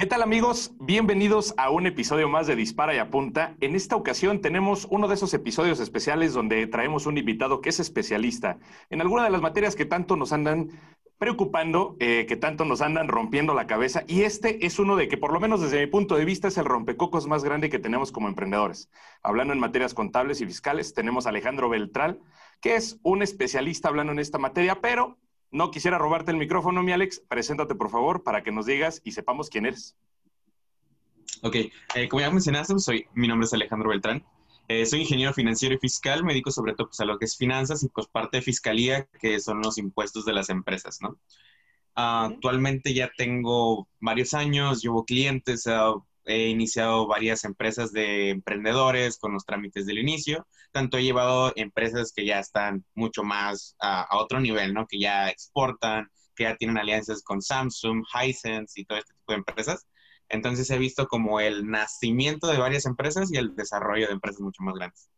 ¿Qué tal amigos? Bienvenidos a un episodio más de Dispara y Apunta. En esta ocasión tenemos uno de esos episodios especiales donde traemos un invitado que es especialista en alguna de las materias que tanto nos andan preocupando, eh, que tanto nos andan rompiendo la cabeza. Y este es uno de que, por lo menos desde mi punto de vista, es el rompecocos más grande que tenemos como emprendedores. Hablando en materias contables y fiscales, tenemos a Alejandro Beltral, que es un especialista hablando en esta materia, pero no quisiera robarte el micrófono, mi Alex. Preséntate, por favor, para que nos digas y sepamos quién eres. Ok, eh, como ya mencionaste, soy, mi nombre es Alejandro Beltrán. Eh, soy ingeniero financiero y fiscal, me dedico sobre todo pues, a lo que es finanzas y pues parte de fiscalía, que son los impuestos de las empresas, ¿no? Actualmente ya tengo varios años, llevo clientes, he iniciado varias empresas de emprendedores con los trámites del inicio. Tanto he llevado empresas que ya están mucho más a, otro nivel, ¿no? Que ya exportan, que ya tienen alianzas con Samsung, Hisense y todo este tipo de empresas. Entonces he visto como el nacimiento de varias empresas y el desarrollo de empresas mucho más grandes.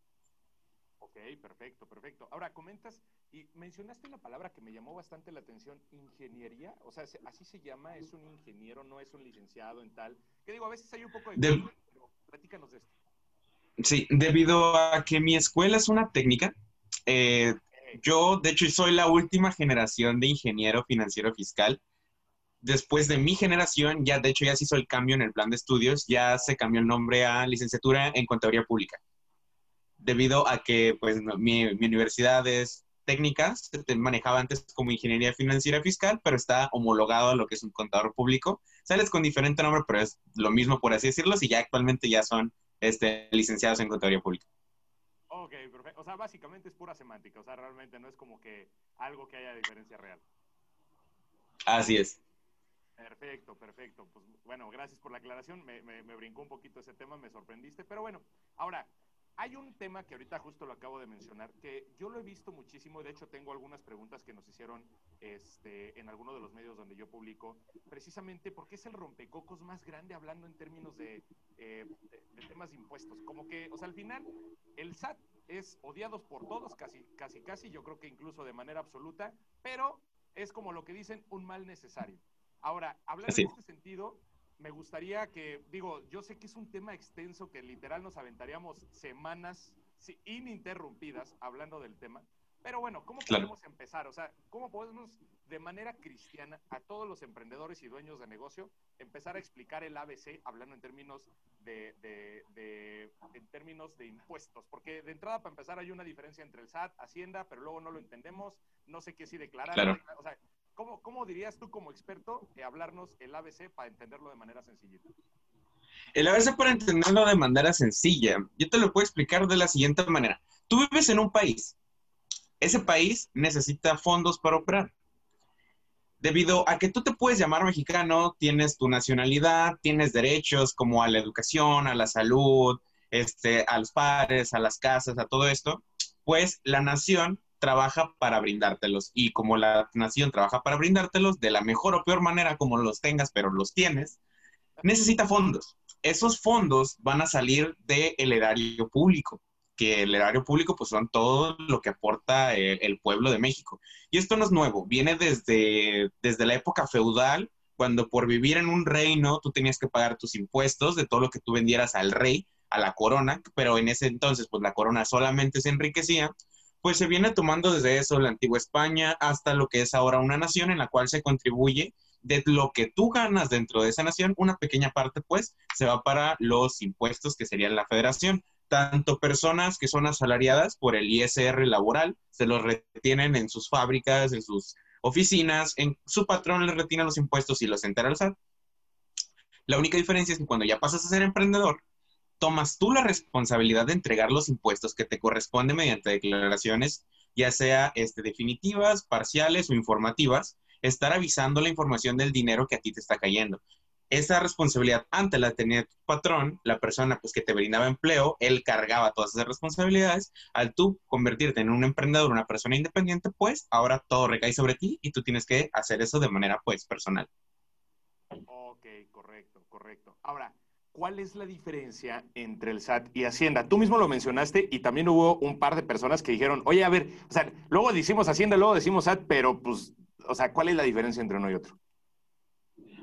Ok, perfecto, perfecto. Ahora comentas y mencionaste una palabra que me llamó bastante la atención, ingeniería. O sea, así se llama, es un ingeniero, no es un licenciado en tal. Que digo, a veces hay un poco de... de... platícanos de esto. Sí, debido a que mi escuela es una técnica, eh, yo de hecho soy la última generación de ingeniero financiero fiscal después de mi generación, ya de hecho ya se hizo el cambio en el plan de estudios, ya se cambió el nombre a licenciatura en contaduría pública, debido a que pues mi, universidad es técnica, se manejaba antes como ingeniería financiera fiscal, pero está homologado a lo que es un contador público. Sales con diferente nombre, pero es lo mismo por así decirlo, y ya actualmente ya son este, licenciados en contaduría pública. Ok, perfecto. O sea, básicamente es pura semántica, o sea, realmente no es como que algo que haya diferencia real. Así es. Perfecto, perfecto. Pues bueno, gracias por la aclaración. Me, brincó un poquito ese tema, me sorprendiste. Pero bueno, ahora, hay un tema que ahorita justo lo acabo de mencionar, que yo lo he visto muchísimo, de hecho tengo algunas preguntas que nos hicieron este, en alguno de los medios donde yo publico, precisamente porque es el rompecocos más grande hablando en términos de, eh, de, temas de impuestos. Como que, o sea, al final, el SAT es odiado por todos, casi, casi, casi, yo creo que incluso de manera absoluta, pero es como lo que dicen, un mal necesario. Ahora, hablando en este sentido, me gustaría que, digo, yo sé que es un tema extenso que literal nos aventaríamos semanas ininterrumpidas hablando del tema, pero bueno, ¿cómo podemos empezar? O sea, ¿cómo podemos de manera cristiana a todos los emprendedores y dueños de negocio empezar a explicar el ABC hablando en términos de, en términos de impuestos? Porque de entrada, para empezar, hay una diferencia entre el SAT, Hacienda, pero luego no lo entendemos, no sé qué sí declarar. O sea, ¿Cómo, dirías tú como experto que hablarnos el ABC para entenderlo de manera sencillita? El ABC para entenderlo de manera sencilla, yo te lo puedo explicar de la siguiente manera. Tú vives en un país. Ese país necesita fondos para operar. Debido a que tú te puedes llamar mexicano, tienes tu nacionalidad, tienes derechos como a la educación, a la salud, este, a los padres, a las casas, a todo esto, pues la nación trabaja para brindártelos. Y como la nación trabaja para brindártelos, de la mejor o peor manera como los tengas, pero los tienes, necesita fondos. Esos fondos van a salir del erario público, que el erario público pues son todo lo que aporta el, pueblo de México. Y esto no es nuevo, viene desde, desde la época feudal, cuando por vivir en un reino tú tenías que pagar tus impuestos de todo lo que tú vendieras al rey, a la corona, pero en ese entonces pues la corona solamente se enriquecía pues se viene tomando desde eso la antigua España hasta lo que es ahora una nación en la cual se contribuye de lo que tú ganas dentro de esa nación, una pequeña parte pues se va para los impuestos que serían la federación. Tanto personas que son asalariadas por el ISR laboral, se los retienen en sus fábricas, en sus oficinas, en su patrón les retiene los impuestos y los entera al SAT. La única diferencia es que cuando ya pasas a ser emprendedor, tomas tú la responsabilidad de entregar los impuestos que te corresponden mediante declaraciones, ya sea este, definitivas, parciales o informativas, estar avisando la información del dinero que a ti te está cayendo. Esa responsabilidad antes la tenía tu patrón, la persona pues, que te brindaba empleo, él cargaba todas esas responsabilidades. Al tú convertirte en un emprendedor, una persona independiente, pues ahora todo recae sobre ti y tú tienes que hacer eso de manera pues personal. Ok, correcto, correcto. Ahora, ¿Cuál es la diferencia entre el SAT y Hacienda? Tú mismo lo mencionaste y también hubo un par de personas que dijeron, oye, a ver, o sea, luego decimos Hacienda, luego decimos SAT, pero pues, o sea, ¿cuál es la diferencia entre uno y otro?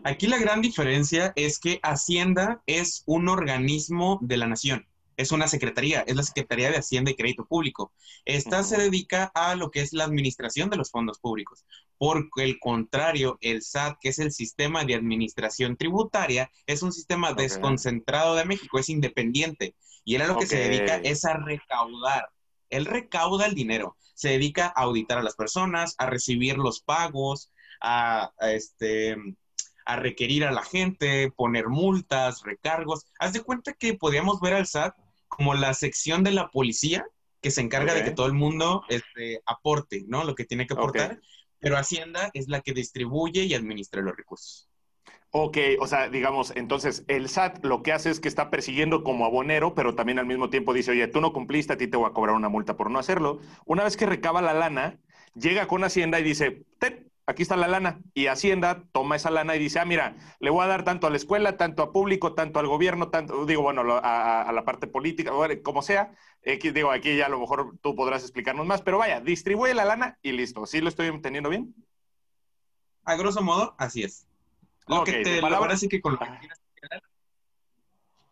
Aquí la gran diferencia es que Hacienda es un organismo de la nación. Es una secretaría, es la Secretaría de Hacienda y Crédito Público. Esta se dedica a lo que es la administración de los fondos públicos. Por el contrario, el SAT, que es el sistema de administración tributaria, es un sistema desconcentrado de México, es independiente. Y él a lo que se dedica es a recaudar. Él recauda el dinero, se dedica a auditar a las personas, a recibir los pagos, a este, a requerir a la gente, poner multas, recargos. Haz de cuenta que podíamos ver al SAT como la sección de la policía que se encarga de que todo el mundo este, aporte, ¿no? Lo que tiene que aportar. Pero Hacienda es la que distribuye y administra los recursos. Ok, o sea, digamos, entonces el SAT lo que hace es que está persiguiendo como abonero, pero también al mismo tiempo dice, oye, tú no cumpliste, a ti te voy a cobrar una multa por no hacerlo. Una vez que recaba la lana, llega con Hacienda y dice, aquí está la lana. Y Hacienda toma esa lana y dice, ah, mira, le voy a dar tanto a la escuela, tanto a público, tanto al gobierno, tanto, digo, bueno, a, la parte política, como sea. digo, aquí ya a lo mejor tú podrás explicarnos más, pero vaya, distribuye la lana y listo. ¿Sí lo estoy entendiendo bien? A grosso modo, así es. Lo que te, ahora sí que con lo que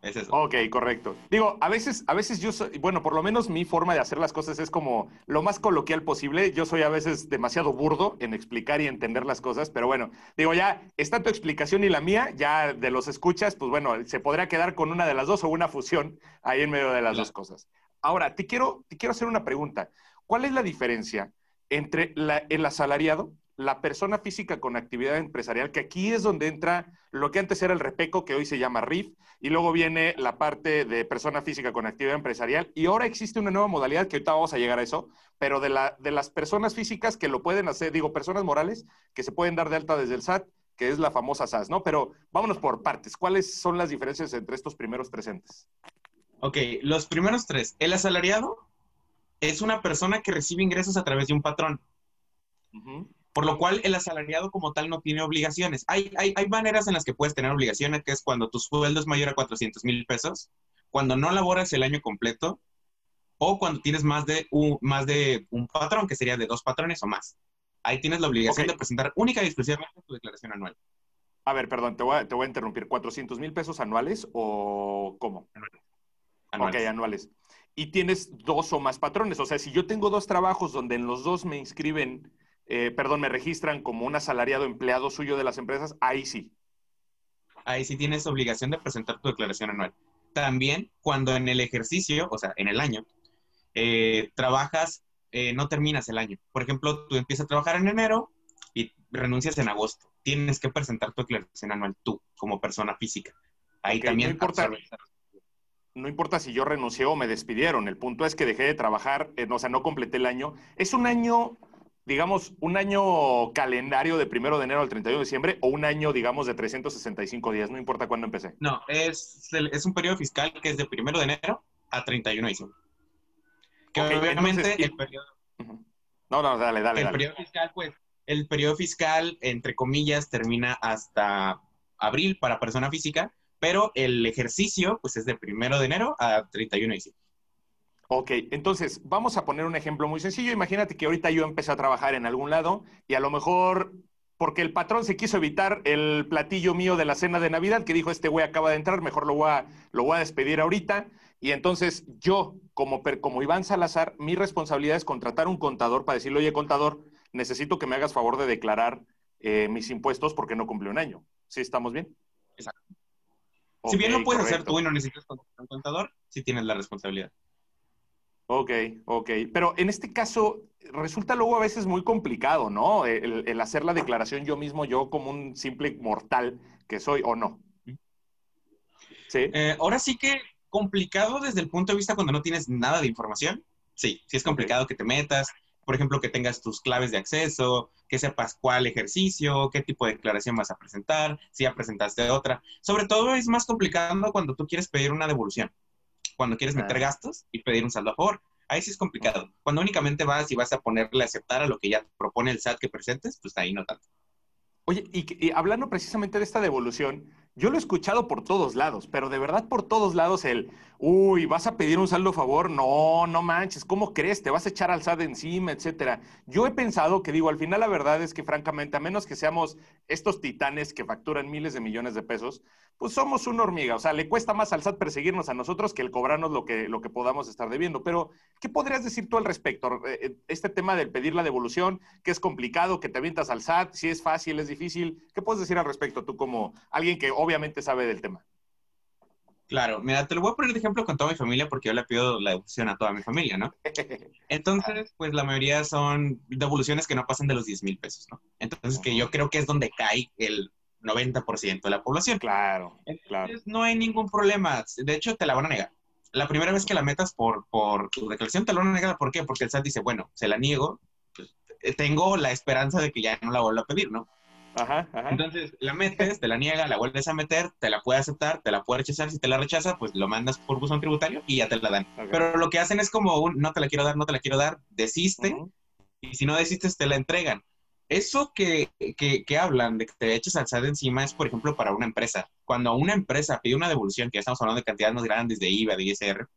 es eso. Ok, correcto. Digo, a veces, a veces yo soy, bueno, por lo menos mi forma de hacer las cosas es como lo más coloquial posible. Yo soy a veces demasiado burdo en explicar y entender las cosas, pero bueno, digo, ya está tu explicación y la mía, ya de los escuchas, pues bueno, se podrá quedar con una de las dos o una fusión ahí en medio de las dos cosas. Ahora, te quiero, te quiero hacer una pregunta. ¿Cuál es la diferencia entre el asalariado la persona física con actividad empresarial, que aquí es donde entra lo que antes era el REPECO, que hoy se llama RIF, y luego viene la parte de persona física con actividad empresarial, y ahora existe una nueva modalidad, que ahorita vamos a llegar a eso, pero de, la, de las personas físicas que lo pueden hacer, digo, personas morales que se pueden dar de alta desde el SAT, que es la famosa SAS, ¿no? Pero vámonos por partes. ¿Cuáles son las diferencias entre estos primeros tres entes? Ok, los primeros tres. El asalariado es una persona que recibe ingresos a través de un patrón por lo cual el asalariado como tal no tiene obligaciones. Hay, hay, hay maneras en las que puedes tener obligaciones, que es cuando tu sueldo es mayor a 400 mil pesos, cuando no laboras el año completo, o cuando tienes más de un, más de un patrón, que sería de dos patrones o más. Ahí tienes la obligación de presentar única y exclusivamente tu declaración anual. A ver, perdón, te voy a, te voy a interrumpir. ¿400 mil pesos anuales o cómo? Anuales. Ok, anuales. Y tienes dos o más patrones. O sea, si yo tengo dos trabajos donde en los dos me inscriben eh, perdón, me registran como un asalariado empleado suyo de las empresas, ahí sí. Ahí sí tienes obligación de presentar tu declaración anual. También cuando en el ejercicio, o sea, en el año, eh, trabajas, eh, no terminas el año. Por ejemplo, tú empiezas a trabajar en enero y renuncias en agosto. Tienes que presentar tu declaración anual tú, como persona física. Ahí también. No importa, no importa si yo renuncié o me despidieron. El punto es que dejé de trabajar, o sea, no completé el año. Es un año digamos, un año calendario de primero de enero al 31 de diciembre o un año, digamos, de 365 días, no importa cuándo empecé. No, es, es un periodo fiscal que es de primero de enero a 31 de diciembre. Que obviamente el periodo... No, no, dale, dale. El periodo fiscal, pues, el periodo fiscal, entre comillas, termina hasta abril para persona física, pero el ejercicio, pues, es de primero de enero a 31 de diciembre. Ok, entonces vamos a poner un ejemplo muy sencillo. Imagínate que ahorita yo empecé a trabajar en algún lado y a lo mejor porque el patrón se quiso evitar el platillo mío de la cena de Navidad, que dijo, este güey acaba de entrar, mejor lo voy a, lo voy a despedir ahorita. Y entonces yo, como, como Iván Salazar, mi responsabilidad es contratar un contador para decirle, oye, contador, necesito que me hagas favor de declarar eh, mis impuestos porque no cumple un año. ¿Sí estamos bien? Exacto. si bien lo puedes hacer tú y no necesitas contratar un contador, sí tienes la responsabilidad. Ok, ok. Pero en este caso resulta luego a veces muy complicado, ¿no? El, hacer la declaración yo mismo, yo como un simple mortal que soy o no. Sí. Eh, ahora sí que complicado desde el punto de vista cuando no tienes nada de información. Sí, sí es complicado que te metas, por ejemplo, que tengas tus claves de acceso, que sepas cuál ejercicio, qué tipo de declaración vas a presentar, si ya presentaste otra. Sobre todo es más complicado cuando tú quieres pedir una devolución cuando quieres meter gastos y pedir un saldo a favor. Ahí sí es complicado. Cuando únicamente vas y vas a ponerle a aceptar a lo que ya propone el SAT que presentes, pues ahí no tanto. Oye, y, hablando precisamente de esta devolución, yo lo he escuchado por todos lados, pero de verdad por todos lados el, uy, vas a pedir un saldo a favor, no, no manches, ¿cómo crees? Te vas a echar al SAT encima, etcétera. Yo he pensado que digo, al final la verdad es que francamente, a menos que seamos estos titanes que facturan miles de millones de pesos, pues somos una hormiga, o sea, le cuesta más al SAT perseguirnos a nosotros que el cobrarnos lo que, lo que podamos estar debiendo. Pero, ¿qué podrías decir tú al respecto? Eh, eh, este tema del pedir la devolución, que es complicado, que te avientas al SAT, si es fácil, es difícil, ¿qué puedes decir al respecto tú como alguien que obviamente sabe del tema? Claro, mira, te lo voy a poner de ejemplo con toda mi familia porque yo le pido la devolución a toda mi familia, ¿no? Entonces, pues la mayoría son devoluciones que no pasan de los 10 mil pesos, ¿no? Entonces, que yo creo que es donde cae el 90% de la población. Claro, claro. No hay ningún problema. De hecho, te la van a negar. La primera vez que la metas por, por tu declaración te la van a negar. ¿Por qué? Porque el SAT dice, bueno, se la niego, pues, eh, tengo la esperanza de que ya no la vuelva a pedir, ¿no? Ajá, ajá. Entonces, la metes, te la niega, la vuelves a meter, te la puede aceptar, te la puede rechazar. Si te la rechaza, pues lo mandas por buzón tributario y ya te la dan. Pero lo que hacen es como un, no te la quiero dar, no te la quiero dar, desiste. Y si no desistes, te la entregan. Eso que, que, hablan de que te eches al SAT encima es, por ejemplo, para una empresa. Cuando una empresa pide una devolución, que ya estamos hablando de cantidades más grandes de IVA, de ISR,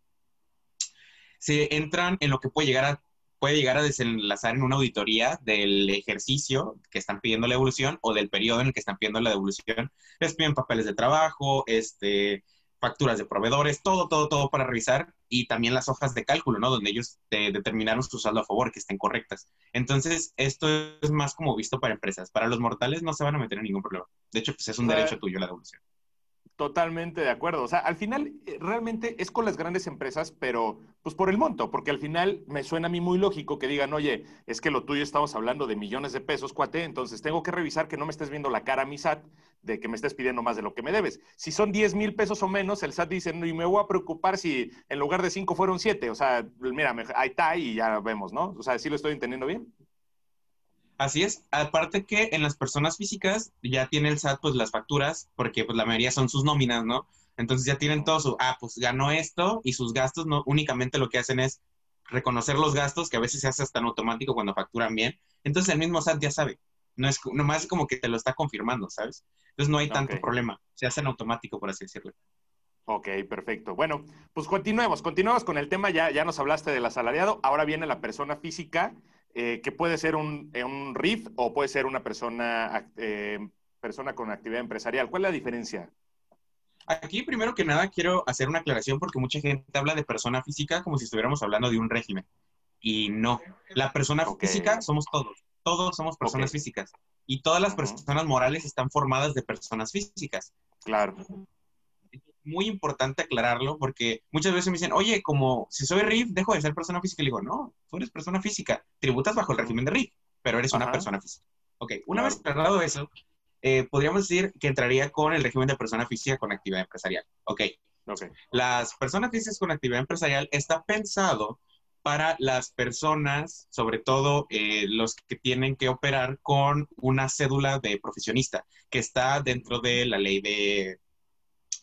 se entran en lo que puede llegar a puede llegar a desenlazar en una auditoría del ejercicio que están pidiendo la devolución o del periodo en el que están pidiendo la devolución. Les piden papeles de trabajo, este, facturas de proveedores, todo, todo, todo para revisar y también las hojas de cálculo, ¿no? Donde ellos te determinaron su saldo a favor, que estén correctas. Entonces, esto es más como visto para empresas. Para los mortales no se van a meter en ningún problema. De hecho, pues es un derecho tuyo la devolución. Totalmente de acuerdo. O sea, al final eh, realmente es con las grandes empresas, pero pues por el monto, porque al final me suena a mí muy lógico que digan, oye, es que lo tuyo estamos hablando de millones de pesos, cuate, entonces tengo que revisar que no me estés viendo la cara a mi SAT de que me estés pidiendo más de lo que me debes. Si son 10 mil pesos o menos, el SAT dice, no, y me voy a preocupar si en lugar de 5 fueron 7. O sea, mira, ahí está y ya vemos, ¿no? O sea, ¿sí lo estoy entendiendo bien? Así es. Aparte que en las personas físicas ya tiene el SAT pues las facturas, porque pues la mayoría son sus nóminas, ¿no? Entonces ya tienen todo su, ah, pues ganó esto y sus gastos no únicamente lo que hacen es reconocer los gastos, que a veces se hace hasta en automático cuando facturan bien. Entonces el mismo SAT ya sabe. No es nomás como que te lo está confirmando, ¿sabes? Entonces no hay tanto problema. Se hace en automático, por así decirlo. Ok, perfecto. Bueno, pues continuemos, continuemos con el tema. Ya, ya nos hablaste del asalariado. Ahora viene la persona física eh, que puede ser un, eh, un, RIF o puede ser una persona, eh, persona con actividad empresarial. ¿Cuál es la diferencia? Aquí, primero que nada, quiero hacer una aclaración porque mucha gente habla de persona física como si estuviéramos hablando de un régimen. Y no, la persona física somos todos. Todos somos personas físicas. Y todas las personas morales están formadas de personas físicas. Claro muy importante aclararlo porque muchas veces me dicen, oye, como si soy RIF, dejo de ser persona física. Y digo, no, tú eres persona física, tributas bajo el régimen de RIF, pero eres una persona física. Ok, una vez aclarado eso, eh, podríamos decir que entraría con el régimen de persona física con actividad empresarial. Ok. okay. Las personas físicas con actividad empresarial está pensado para las personas, sobre todo eh, los que tienen que operar con una cédula de profesionista, que está dentro de la ley de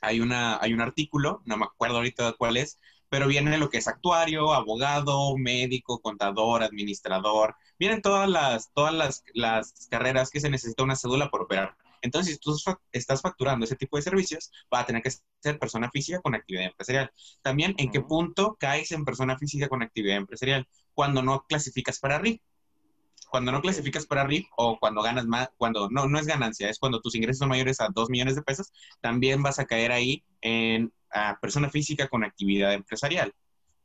hay, una, hay un artículo, no me acuerdo ahorita cuál es, pero viene lo que es actuario, abogado, médico, contador, administrador, vienen todas las, todas las, las carreras que se necesita una cédula por operar. Entonces, si tú estás facturando ese tipo de servicios, va a tener que ser persona física con actividad empresarial. También, ¿en qué punto caes en persona física con actividad empresarial? Cuando no clasificas para RIF cuando no clasificas para RIF o cuando ganas más, cuando no, no es ganancia, es cuando tus ingresos son mayores a 2 millones de pesos, también vas a caer ahí en persona física con actividad empresarial.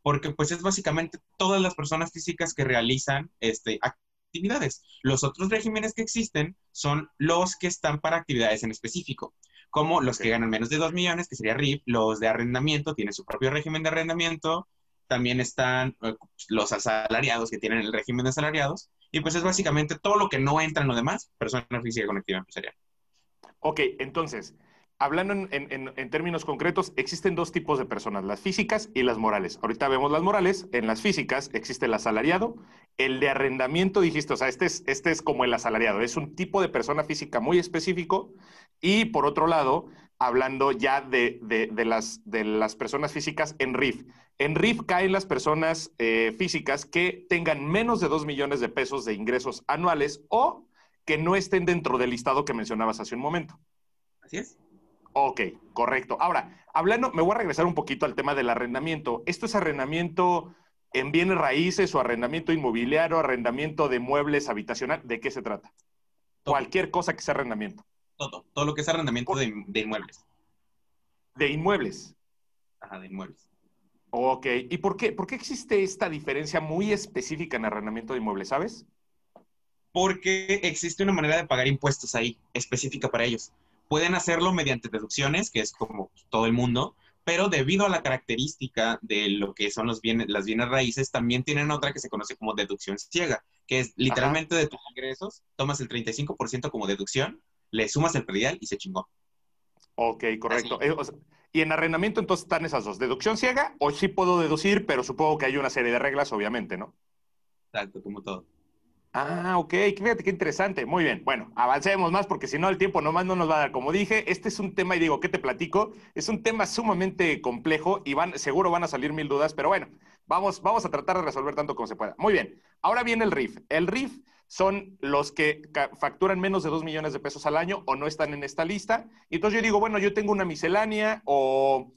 Porque pues es básicamente todas las personas físicas que realizan este, actividades. Los otros regímenes que existen son los que están para actividades en específico, como los que ganan menos de 2 millones, que sería RIF, los de arrendamiento, tienen su propio régimen de arrendamiento, también están eh, los asalariados que tienen el régimen de asalariados, y pues es básicamente todo lo que no entra en lo demás, persona física con actividad empresarial. Ok, entonces, hablando en, términos concretos, existen dos tipos de personas, las físicas y las morales. Ahorita vemos las morales, en las físicas existe el asalariado, el de arrendamiento dijiste, o sea, este es, este es como el asalariado, es un tipo de persona física muy específico y por otro lado, hablando ya de, las, de las personas físicas en RIF. En RIF caen las personas eh, físicas que tengan menos de 2 millones de pesos de ingresos anuales o que no estén dentro del listado que mencionabas hace un momento. Así es. Ok, correcto. Ahora, hablando, me voy a regresar un poquito al tema del arrendamiento. ¿Esto es arrendamiento en bienes raíces o arrendamiento inmobiliario, arrendamiento de muebles habitacional? ¿De qué se trata? Cualquier cosa que sea arrendamiento. Todo, todo lo que es arrendamiento de, de inmuebles. De inmuebles. Ajá, de inmuebles. Ok, ¿y por qué, por qué existe esta diferencia muy específica en arrendamiento de inmuebles, sabes? Porque existe una manera de pagar impuestos ahí, específica para ellos. Pueden hacerlo mediante deducciones, que es como todo el mundo, pero debido a la característica de lo que son los bienes, las bienes raíces, también tienen otra que se conoce como deducción ciega, que es literalmente de tus ingresos, tomas el 35% como deducción, le sumas el predial y se chingó. Ok, correcto. Eh, y en arrendamiento entonces están esas dos, deducción ciega o sí puedo deducir, pero supongo que hay una serie de reglas, obviamente, ¿no? Exacto, como todo. Ah, ok, fíjate qué interesante. Muy bien. Bueno, avancemos más porque si no el tiempo nomás no nos va a dar. Como dije, este es un tema, y digo, ¿qué te platico? Es un tema sumamente complejo y van, seguro van a salir mil dudas, pero bueno, vamos, vamos a tratar de resolver tanto como se pueda. Muy bien. Ahora viene el RIF. El RIF son los que facturan menos de dos millones de pesos al año o no están en esta lista. Y entonces yo digo, bueno, yo tengo una miscelánea o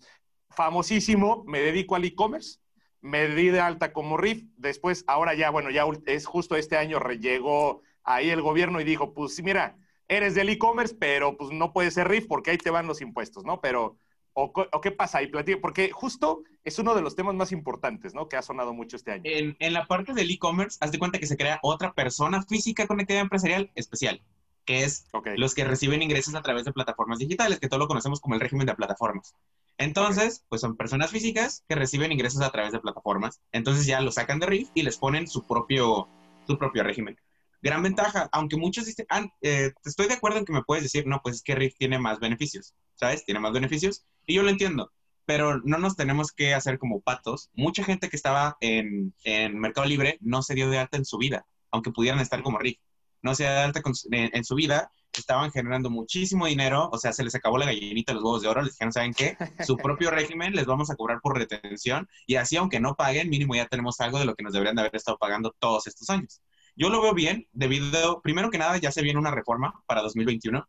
famosísimo, me dedico al e-commerce me di de alta como RIF, después, ahora ya, bueno, ya es justo este año llegó ahí el gobierno y dijo, pues mira, eres del e-commerce, pero pues no puedes ser RIF porque ahí te van los impuestos, ¿no? Pero, ¿o, qué pasa ahí? Porque justo es uno de los temas más importantes, ¿no? Que ha sonado mucho este año. En, en la parte del e-commerce, haz de cuenta que se crea otra persona física con actividad empresarial especial, que es los que reciben ingresos a través de plataformas digitales, que todos lo conocemos como el régimen de plataformas. Entonces, pues son personas físicas que reciben ingresos a través de plataformas. Entonces ya lo sacan de RIF y les ponen su propio, su propio régimen. Gran ventaja, aunque muchos dicen, ah, eh, estoy de acuerdo en que me puedes decir, no, pues es que RIF tiene más beneficios, ¿sabes? Tiene más beneficios. Y yo lo entiendo, pero no nos tenemos que hacer como patos. Mucha gente que estaba en, en Mercado Libre no se dio de alta en su vida, aunque pudieran estar como RIF. No se dio de alta en su vida estaban generando muchísimo dinero, o sea, se les acabó la gallinita los huevos de oro, les dijeron, ¿saben qué? Su propio régimen les vamos a cobrar por retención y así, aunque no paguen, mínimo ya tenemos algo de lo que nos deberían de haber estado pagando todos estos años. Yo lo veo bien, debido, primero que nada, ya se viene una reforma para 2021.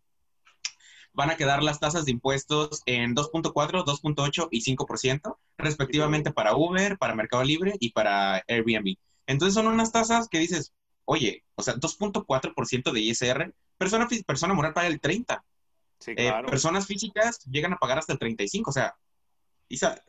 Van a quedar las tasas de impuestos en 2.4, 2.8 y 5%, respectivamente para Uber, para Mercado Libre y para Airbnb. Entonces son unas tasas que dices, oye, o sea, 2.4% de ISR persona, persona moral paga el 30. Sí, eh, claro. personas físicas llegan a pagar hasta el 35. O sea, Isa,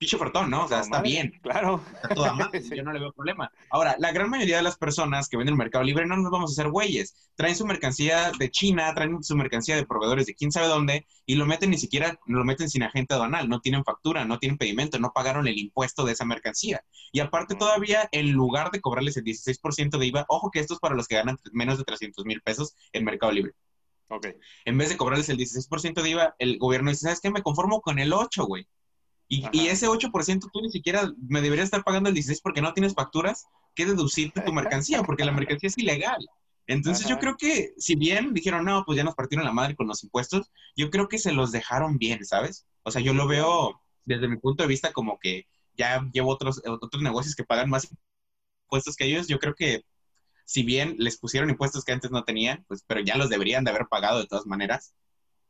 picho portón, ¿no? O sea, está bien. Claro. Está toda mal, yo no le veo problema. Ahora, la gran mayoría de las personas que venden el Mercado Libre no nos vamos a hacer güeyes. Traen su mercancía de China, traen su mercancía de proveedores de quién sabe dónde y lo meten ni siquiera, lo meten sin agente aduanal. No tienen factura, no tienen pedimento, no pagaron el impuesto de esa mercancía. Y aparte todavía, en lugar de cobrarles el 16% de IVA, ojo que esto es para los que ganan menos de 300 mil pesos en Mercado Libre. Ok. En vez de cobrarles el 16% de IVA, el gobierno dice, ¿sabes qué? Me conformo con el 8, güey. Y, ese 8% tú ni siquiera me deberías estar pagando el 16% porque no tienes facturas que deducirte tu mercancía, porque la mercancía es ilegal. Entonces yo creo que si bien dijeron, no, pues ya nos partieron la madre con los impuestos, yo creo que se los dejaron bien, ¿sabes? O sea, yo lo veo desde mi punto de vista como que ya llevo otros, otros negocios que pagan más impuestos que ellos. Yo creo que si bien les pusieron impuestos que antes no tenían, pues, pero ya los deberían de haber pagado de todas maneras.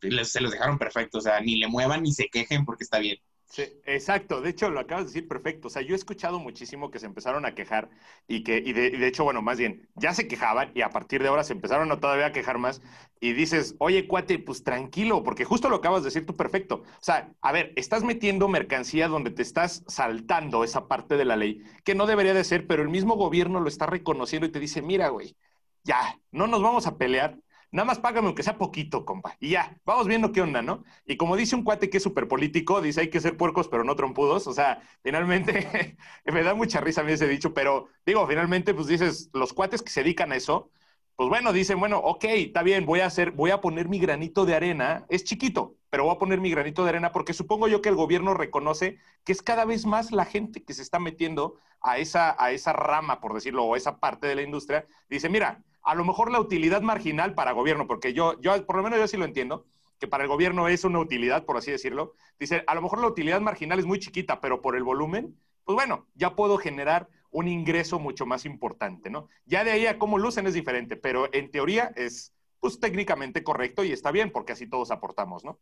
se los dejaron perfecto, o sea, ni le muevan ni se quejen porque está bien. Sí, exacto. De hecho, lo acabas de decir perfecto. O sea, yo he escuchado muchísimo que se empezaron a quejar y que, y de, hecho, bueno, más bien, ya se quejaban y a partir de ahora se empezaron a todavía a quejar más y dices, oye, cuate, pues tranquilo, porque justo lo acabas de decir tú perfecto. O sea, a ver, estás metiendo mercancía donde te estás saltando esa parte de la ley que no debería de ser, pero el mismo gobierno lo está reconociendo y te dice, mira, güey, ya, no nos vamos a pelear, nada más págame aunque sea poquito, compa. Y ya, vamos viendo qué onda, ¿no? Y como dice un cuate que es súper político, dice hay que ser puercos pero no trompudos. O sea, finalmente me da mucha risa a mí ese dicho, pero digo, finalmente, pues dices, los cuates que se dedican a eso, pues bueno, dicen, bueno, ok, está bien, voy a hacer, voy a poner mi granito de arena, es chiquito, pero voy a poner mi granito de arena porque supongo yo que el gobierno reconoce que es cada vez más la gente que se está metiendo a esa, a esa rama, por decirlo, o a esa parte de la industria. Dice, mira, a lo mejor la utilidad marginal para gobierno, porque yo, yo, por lo menos yo sí lo entiendo, que para el gobierno es una utilidad, por así decirlo. Dice, a lo mejor la utilidad marginal es muy chiquita, pero por el volumen, pues bueno, ya puedo generar un ingreso mucho más importante, ¿no? Ya de ahí a cómo lucen es diferente, pero en teoría es pues técnicamente correcto y está bien, porque así todos aportamos, ¿no?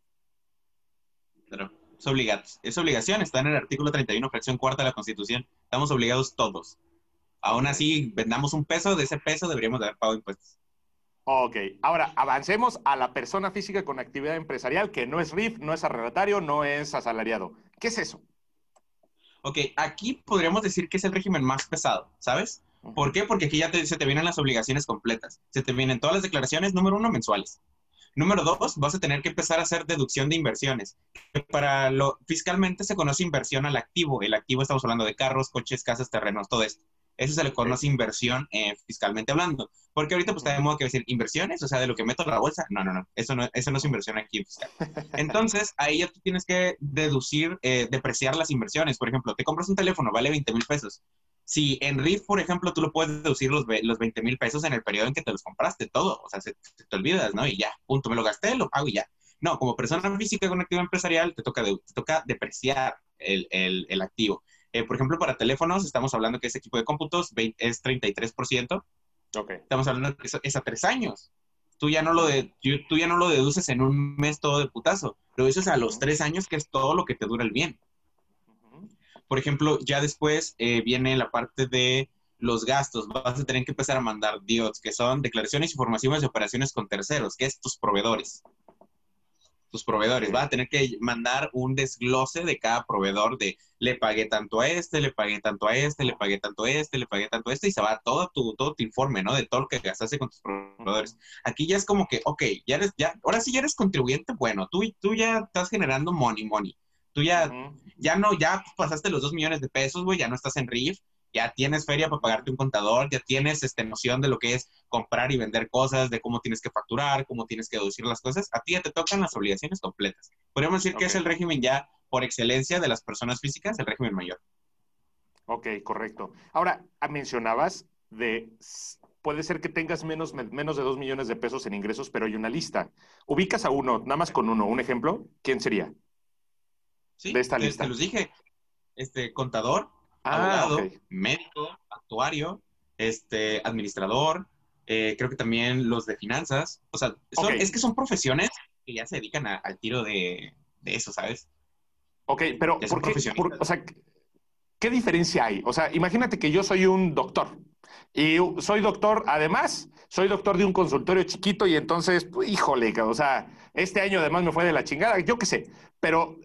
Claro, es, es obligación, está en el artículo 31, fracción cuarta de la Constitución. Estamos obligados todos. Aún así, vendamos un peso, de ese peso deberíamos de haber pagado impuestos. Ok, ahora avancemos a la persona física con actividad empresarial que no es RIF, no es arrendatario, no es asalariado. ¿Qué es eso? Ok, aquí podríamos decir que es el régimen más pesado, ¿sabes? ¿Por qué? Porque aquí ya se te vienen las obligaciones completas. Se te vienen todas las declaraciones, número uno, mensuales. Número dos, vas a tener que empezar a hacer deducción de inversiones. Para lo fiscalmente se conoce inversión al activo. El activo estamos hablando de carros, coches, casas, terrenos, todo esto. Eso se le conoce inversión eh, fiscalmente hablando. Porque ahorita pues tenemos que decir inversiones, o sea, de lo que meto en la bolsa. No, no, no. Eso no, eso no es inversión aquí en fiscal. Entonces, ahí ya tú tienes que deducir, eh, depreciar las inversiones. Por ejemplo, te compras un teléfono, vale 20 mil pesos. Si en RIF, por ejemplo, tú lo puedes deducir los, los 20 mil pesos en el periodo en que te los compraste, todo. O sea, se, te olvidas, ¿no? Y ya, punto, me lo gasté, lo pago y ya. No, como persona física con activo empresarial, te toca, te toca depreciar el, el, el activo. Eh, por ejemplo, para teléfonos, estamos hablando que ese equipo de cómputos es 33%. Okay. Estamos hablando que es a tres años. Tú ya, no lo de, tú ya no lo deduces en un mes todo de putazo. Lo dices a los tres años, que es todo lo que te dura el bien. Por ejemplo, ya después eh, viene la parte de los gastos. Vas a tener que empezar a mandar DIOTS, que son declaraciones informativas de operaciones con terceros, que es tus proveedores tus proveedores. va a tener que mandar un desglose de cada proveedor de le pagué tanto a este, le pagué tanto a este, le pagué tanto a este, le pagué tanto a este, y se va todo tu, todo tu informe, ¿no? De todo lo que gastaste con tus proveedores. Aquí ya es como que, ok, ya eres, ya, ahora sí ya eres contribuyente, bueno, tú, tú ya estás generando money, money. Tú ya, ya no, ya pasaste los dos millones de pesos, güey, ya no estás en RIF, ya tienes feria para pagarte un contador, ya tienes este, noción de lo que es comprar y vender cosas, de cómo tienes que facturar, cómo tienes que deducir las cosas, a ti ya te tocan las obligaciones completas. Podríamos decir que es el régimen ya por excelencia de las personas físicas, el régimen mayor. Ok, correcto. Ahora, ah, mencionabas de, puede ser que tengas menos, menos de dos millones de pesos en ingresos, pero hay una lista. Ubicas a uno, nada más con uno, un ejemplo, ¿quién sería? Sí, de esta lista. Te los dije, este, contador, Ah, abogado, médico, actuario, este, administrador, eh, creo que también los de finanzas. O sea, es que son profesiones que ya se dedican al tiro de, eso, ¿sabes? Ok, pero ¿por qué, o sea, ¿qué diferencia hay? O sea, imagínate que yo soy un doctor y soy doctor, además, soy doctor de un consultorio chiquito y entonces, pues, híjole, o sea, este año además me fue de la chingada, yo qué sé, pero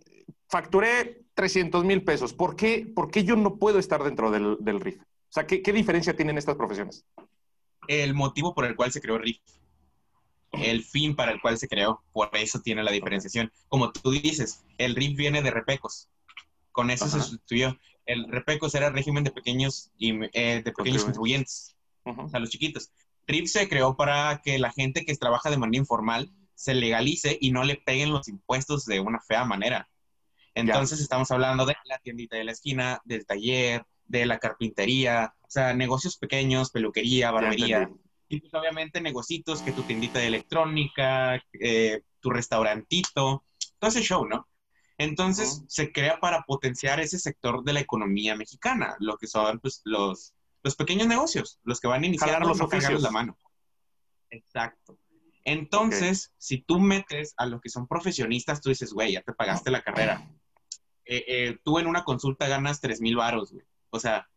facturé 300 mil pesos. ¿Por qué, ¿Por qué, yo no puedo estar dentro del, del RIF? O sea, ¿qué, ¿qué, diferencia tienen estas profesiones? El motivo por el cual se creó RIF. El fin para el cual se creó. Por eso tiene la diferenciación. Como tú dices, el RIF viene de repecos. Con eso se sustituyó. El repecos era el régimen de pequeños, y, eh, de pequeños contribuyentes. O sea, los chiquitos. RIF se creó para que la gente que trabaja de manera informal se legalice y no le peguen los impuestos de una fea manera. Entonces estamos hablando de la tiendita de la esquina, del taller, de la carpintería, o sea, negocios pequeños, peluquería, barbería. Y pues obviamente negocitos que tu tiendita de electrónica, eh, tu restaurantito, todo ese show, ¿no? Entonces se crea para potenciar ese sector de la economía mexicana, lo que son pues, los, los pequeños negocios, los que van a iniciar los oficios. la mano. Exacto. Entonces, si tú metes a los que son profesionistas, tú dices, güey, ya te pagaste la carrera. Eh, eh, tú en una consulta ganas tres mil varos, güey. O sea,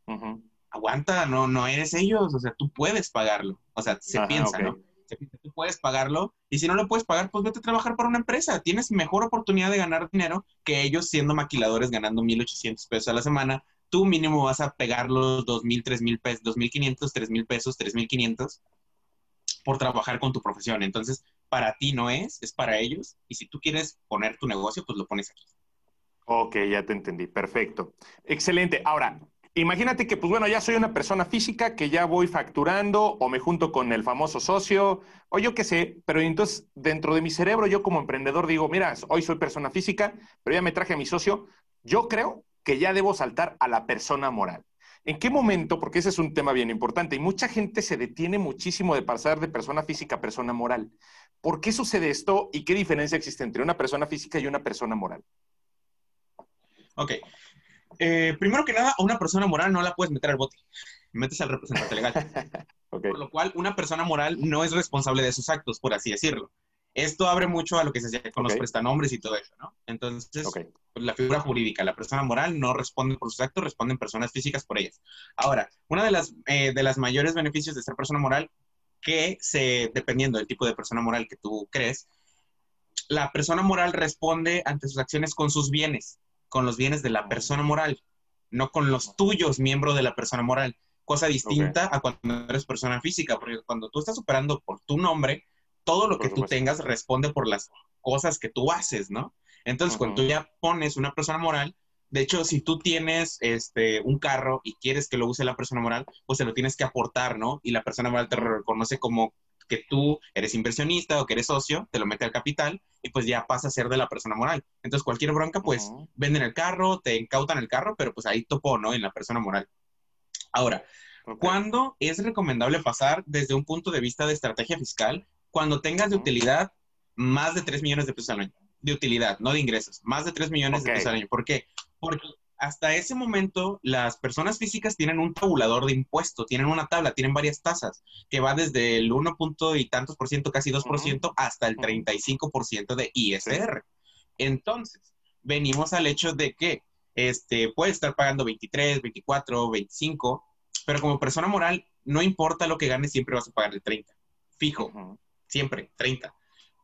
aguanta, no, no eres ellos, o sea, tú puedes pagarlo. O sea, se piensa, ¿no? Se piensa, tú puedes pagarlo y si no lo puedes pagar, pues vete a trabajar para una empresa. Tienes mejor oportunidad de ganar dinero que ellos siendo maquiladores ganando 1.800 pesos a la semana. Tú mínimo vas a pegar los 2.000, 3.000 pesos, 2.500, 3.000 pesos, 3.500 por trabajar con tu profesión. Entonces, para ti no es, es para ellos. Y si tú quieres poner tu negocio, pues lo pones aquí. Ok, ya te entendí. Perfecto. Excelente. Ahora, imagínate que, pues bueno, ya soy una persona física que ya voy facturando o me junto con el famoso socio o yo qué sé, pero entonces dentro de mi cerebro yo como emprendedor digo, mira, hoy soy persona física, pero ya me traje a mi socio, yo creo que ya debo saltar a la persona moral. ¿En qué momento? Porque ese es un tema bien importante y mucha gente se detiene muchísimo de pasar de persona física a persona moral. ¿Por qué sucede esto y qué diferencia existe entre una persona física y una persona moral? Ok. Eh, primero que nada, a una persona moral no la puedes meter al bote. Metes al representante legal. Por lo cual, una persona moral no es responsable de sus actos, por así decirlo. Esto abre mucho a lo que se hace con los prestanombres y todo eso, ¿no? Entonces, pues, la figura jurídica, la persona moral no responde por sus actos, responden personas físicas por ellas. Ahora, una de las, eh, de las mayores beneficios de ser persona moral, que se, dependiendo del tipo de persona moral que tú crees, la persona moral responde ante sus acciones con sus bienes, con los bienes de la persona moral, no con los tuyos, miembro de la persona moral. Cosa distinta a cuando eres persona física, porque cuando tú estás operando por tu nombre, todo lo que tú tengas responde por las cosas que tú haces, ¿no? Entonces, cuando tú ya pones una persona moral, de hecho, si tú tienes este, un carro y quieres que lo use la persona moral, pues se lo tienes que aportar, ¿no? Y la persona moral te reconoce como que tú eres inversionista o que eres socio, te lo mete al capital y pues ya pasa a ser de la persona moral. Entonces, cualquier bronca, pues venden el carro, te incautan el carro, pero pues ahí topó, ¿no? En la persona moral. Ahora, ¿cuándo es recomendable pasar desde un punto de vista de estrategia fiscal? Cuando tengas de utilidad más de 3 millones de pesos al año. De utilidad, no de ingresos. Más de 3 millones de pesos al año. ¿Por qué? Porque hasta ese momento las personas físicas tienen un tabulador de impuesto, tienen una tabla, tienen varias tasas, que va desde el 1 punto y tantos por ciento, casi 2 por ciento, hasta el 35 por ciento de ISR. Entonces, venimos al hecho de que este, puede estar pagando 23, 24, 25, pero como persona moral, no importa lo que ganes, siempre vas a pagar el 30. Fijo, siempre, 30.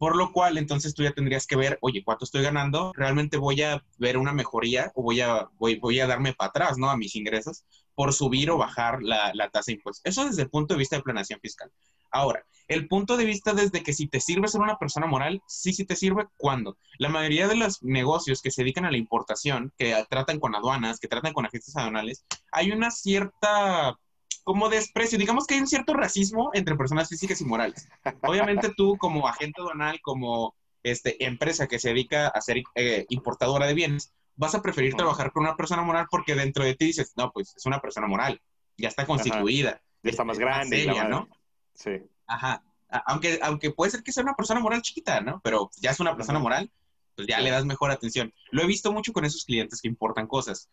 Por lo cual, entonces tú ya tendrías que ver, oye, ¿cuánto estoy ganando? ¿Realmente voy a ver una mejoría o voy a, voy, voy a darme para atrás, ¿no? A mis ingresos por subir o bajar la, la tasa de impuestos. Eso desde el punto de vista de planeación fiscal. Ahora, el punto de vista desde que si te sirve ser una persona moral, sí, sí te sirve cuando. La mayoría de los negocios que se dedican a la importación, que tratan con aduanas, que tratan con agentes aduanales, hay una cierta como desprecio, digamos que hay un cierto racismo entre personas físicas y morales. Obviamente tú como agente aduanal, como este, empresa que se dedica a ser eh, importadora de bienes, vas a preferir trabajar con una persona moral porque dentro de ti dices, no, pues es una persona moral, ya está constituida. Ya está más grande. ¿no? Sí. Ajá. Aunque, aunque puede ser que sea una persona moral chiquita, ¿no? Pero ya es una persona moral, pues ya le das mejor atención. Lo he visto mucho con esos clientes que importan cosas.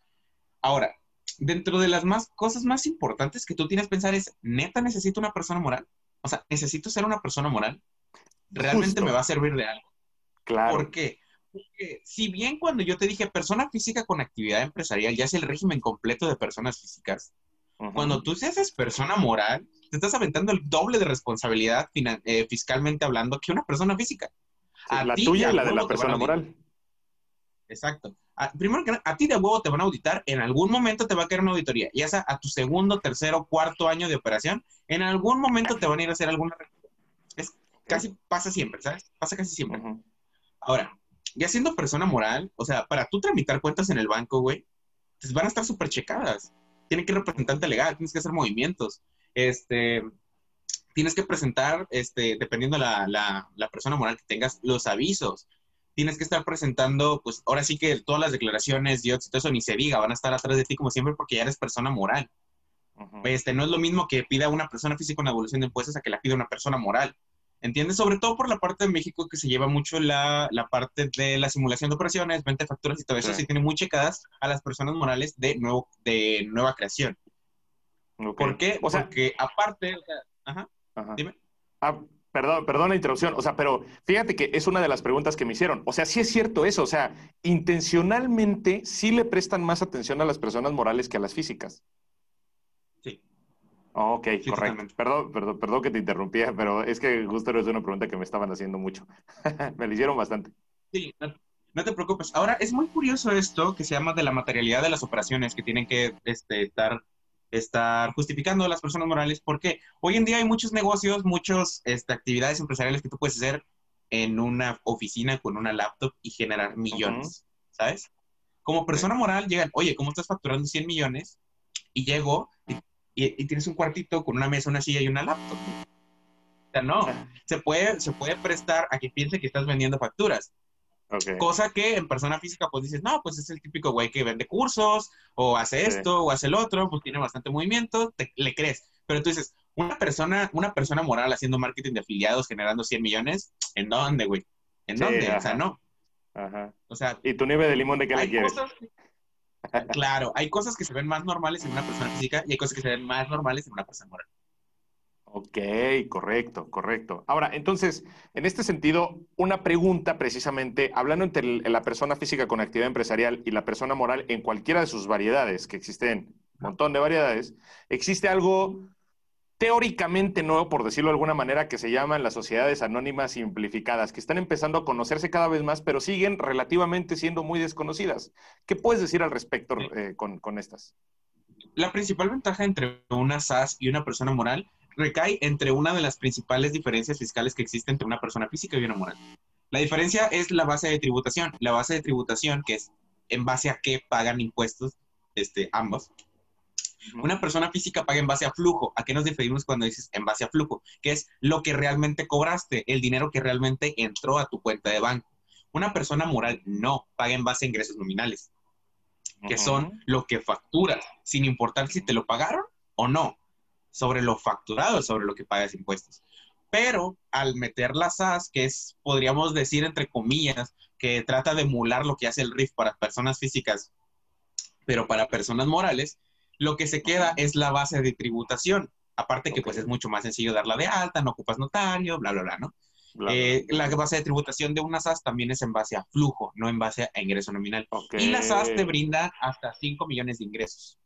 Ahora, dentro de las más cosas más importantes que tú tienes que pensar es, neta, necesito una persona moral. O sea, necesito ser una persona moral. Realmente me va a servir de algo. Claro. ¿Por qué? Porque si bien cuando yo te dije persona física con actividad empresarial, ya es el régimen completo de personas físicas, cuando tú seas persona moral, te estás aventando el doble de responsabilidad eh, fiscalmente hablando que una persona física. la tuya y la de la persona moral. Exacto primero que a ti de huevo te van a auditar, en algún momento te va a caer una auditoría, ya sea a tu segundo, tercero, cuarto año de operación, en algún momento te van a ir a hacer alguna... Es, casi pasa siempre, ¿sabes? Pasa casi siempre. Ahora, ya siendo persona moral, o sea, para tú tramitar cuentas en el banco, güey, pues van a estar súper checadas. Tiene que ir representante legal, tienes que hacer movimientos. Este, tienes que presentar, este, dependiendo la, la, la persona moral que tengas, los avisos tienes que estar presentando, pues ahora sí que todas las declaraciones, y todo eso ni se diga, van a estar atrás de ti como siempre porque ya eres persona moral. Este, no es lo mismo que pida una persona física una evolución de impuestos a que la pida una persona moral. ¿Entiendes? Sobre todo por la parte de México que se lleva mucho la, la parte de la simulación de operaciones, venta de facturas y todo eso, sí. tiene muy checadas a las personas morales de, nuevo, de nueva creación. ¿Por qué? O sea, Porque aparte, ajá, dime. Ah, Perdón, perdón la interrupción, o sea, pero fíjate que es una de las preguntas que me hicieron. O sea, sí es cierto eso, o sea, intencionalmente sí le prestan más atención a las personas morales que a las físicas. Sí. ok, correcto. Perdón, perdón, perdón que te interrumpía, pero es que justo es una pregunta que me estaban haciendo mucho. me la hicieron bastante. Sí, no, te preocupes. Ahora, es muy curioso esto que se llama de la materialidad de las operaciones que tienen que este, estar estar justificando a las personas morales, porque hoy en día hay muchos negocios, muchas este, actividades empresariales que tú puedes hacer en una oficina con una laptop y generar millones, ¿sabes? Como persona moral llegan, oye, ¿cómo estás facturando 100 millones? Y llego y, tienes un cuartito con una mesa, una silla y una laptop. O sea, no, se puede, se puede prestar a que piense que estás vendiendo facturas. Cosa que en persona física, pues dices, no, pues es el típico güey que vende cursos, o hace esto, o hace el otro, pues tiene bastante movimiento, te, le crees. Pero tú dices, una persona, una persona moral haciendo marketing de afiliados generando 100 millones, ¿en dónde, güey? ¿En dónde? O sea, no. Ajá. O sea, ¿y tu nieve de limón de qué le quieres? claro, hay cosas que se ven más normales en una persona física y hay cosas que se ven más normales en una persona moral. Ok, correcto, correcto. Ahora, entonces, en este sentido, una pregunta precisamente, hablando entre la persona física con actividad empresarial y la persona moral en cualquiera de sus variedades, que existen un montón de variedades, existe algo teóricamente nuevo, por decirlo de alguna manera, que se llaman las sociedades anónimas simplificadas, que están empezando a conocerse cada vez más, pero siguen relativamente siendo muy desconocidas. ¿Qué puedes decir al respecto eh, con, con estas? La principal ventaja entre una SAS y una persona moral recae entre una de las principales diferencias fiscales que existe entre una persona física y una moral. La diferencia es la base de tributación. La base de tributación, que es en base a qué pagan impuestos este, ambos. Una persona física paga en base a flujo. ¿A qué nos diferimos cuando dices en base a flujo? Que es lo que realmente cobraste, el dinero que realmente entró a tu cuenta de banco. Una persona moral no paga en base a ingresos nominales, que son lo que facturas, sin importar si te lo pagaron o no sobre lo facturado, sobre lo que pagas impuestos. Pero al meter las SAS, que es, podríamos decir, entre comillas, que trata de emular lo que hace el RIF para personas físicas, pero para personas morales, lo que se queda es la base de tributación. Aparte que pues es mucho más sencillo darla de alta, no ocupas notario, bla, bla, bla, ¿no? Eh, la base de tributación de una SAS también es en base a flujo, no en base a ingreso nominal. Y la SAS te brinda hasta 5 millones de ingresos.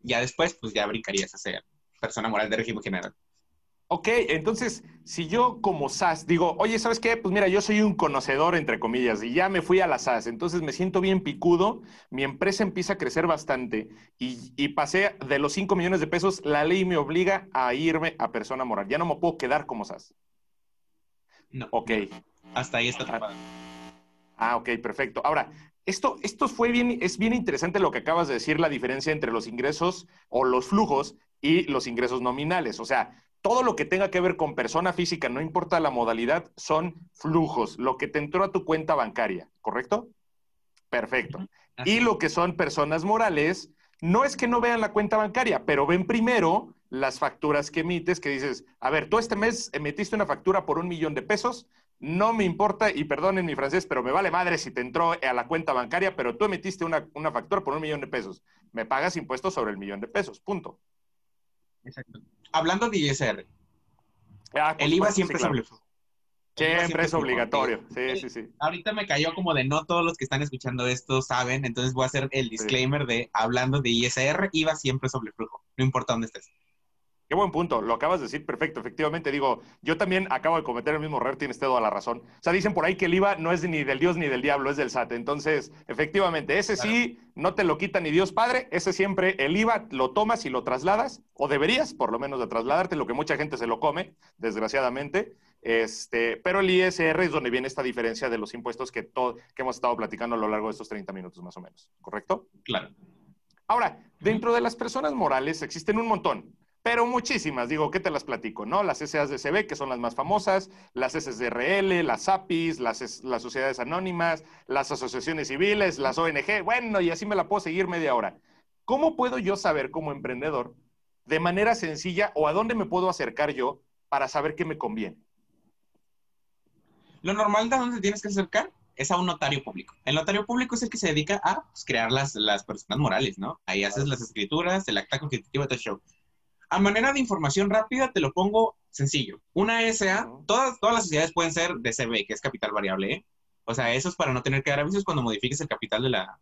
Ya después, pues ya brincarías a hacer persona moral de régimen general. Ok, entonces, si yo como SAS digo, oye, ¿sabes qué? Pues mira, yo soy un conocedor, entre comillas, y ya me fui a la SAS, entonces me siento bien picudo, mi empresa empieza a crecer bastante y, pasé de los 5 millones de pesos, la ley me obliga a irme a persona moral, ya no me puedo quedar como SAS. No. Ok. Hasta ahí está tapada. Ah, ok, perfecto. Ahora, esto, esto fue bien, es bien interesante lo que acabas de decir, la diferencia entre los ingresos o los flujos y los ingresos nominales. O sea, todo lo que tenga que ver con persona física, no importa la modalidad, son flujos, lo que te entró a tu cuenta bancaria, ¿correcto? Perfecto. Y lo que son personas morales, no es que no vean la cuenta bancaria, pero ven primero las facturas que emites, que dices, a ver, tú este mes emitiste una factura por un millón de pesos, no me importa, y perdonen mi francés, pero me vale madre si te entró a la cuenta bancaria, pero tú emitiste una, una factura por un millón de pesos. Me pagas impuestos sobre el millón de pesos, punto. Exacto. Hablando de ISR, ah, el IVA siempre es obligatorio. Siempre es obligatorio. Sí, sí, sí. Ahorita me cayó como de no todos los que están escuchando esto saben, entonces voy a hacer el disclaimer de hablando de ISR, IVA siempre es sobre flujo, no importa dónde estés. Qué buen punto, lo acabas de decir perfecto. Efectivamente, digo, yo también acabo de cometer el mismo error, tienes toda la razón. O sea, dicen por ahí que el IVA no es ni del Dios ni del diablo, es del SAT. Entonces, efectivamente, ese sí no te lo quita ni Dios Padre, ese siempre el IVA lo tomas y lo trasladas, o deberías por lo menos de trasladarte, lo que mucha gente se lo come, desgraciadamente. Este, pero el ISR es donde viene esta diferencia de los impuestos que, que hemos estado platicando a lo largo de estos 30 minutos más o menos, ¿correcto? Claro. Ahora, dentro de las personas morales existen un montón pero muchísimas. Digo, ¿qué te las platico? ¿No? Las SAs de CB, que son las más famosas, las SSRL, las APIs, las, las sociedades anónimas, las asociaciones civiles, las ONG, bueno, y así me la puedo seguir media hora. ¿Cómo puedo yo saber como emprendedor, de manera sencilla, o a dónde me puedo acercar yo para saber qué me conviene? Lo normal de dónde tienes que acercar es a un notario público. El notario público es el que se dedica a pues, crear las, las personas morales, ¿no? Ahí haces las escrituras, el acta constitutivo, todo el show. A manera de información rápida, te lo pongo sencillo. Una SA, todas, todas las sociedades pueden ser de CB, que es capital variable. ¿eh? O sea, eso es para no tener que dar avisos cuando modifiques el capital de la,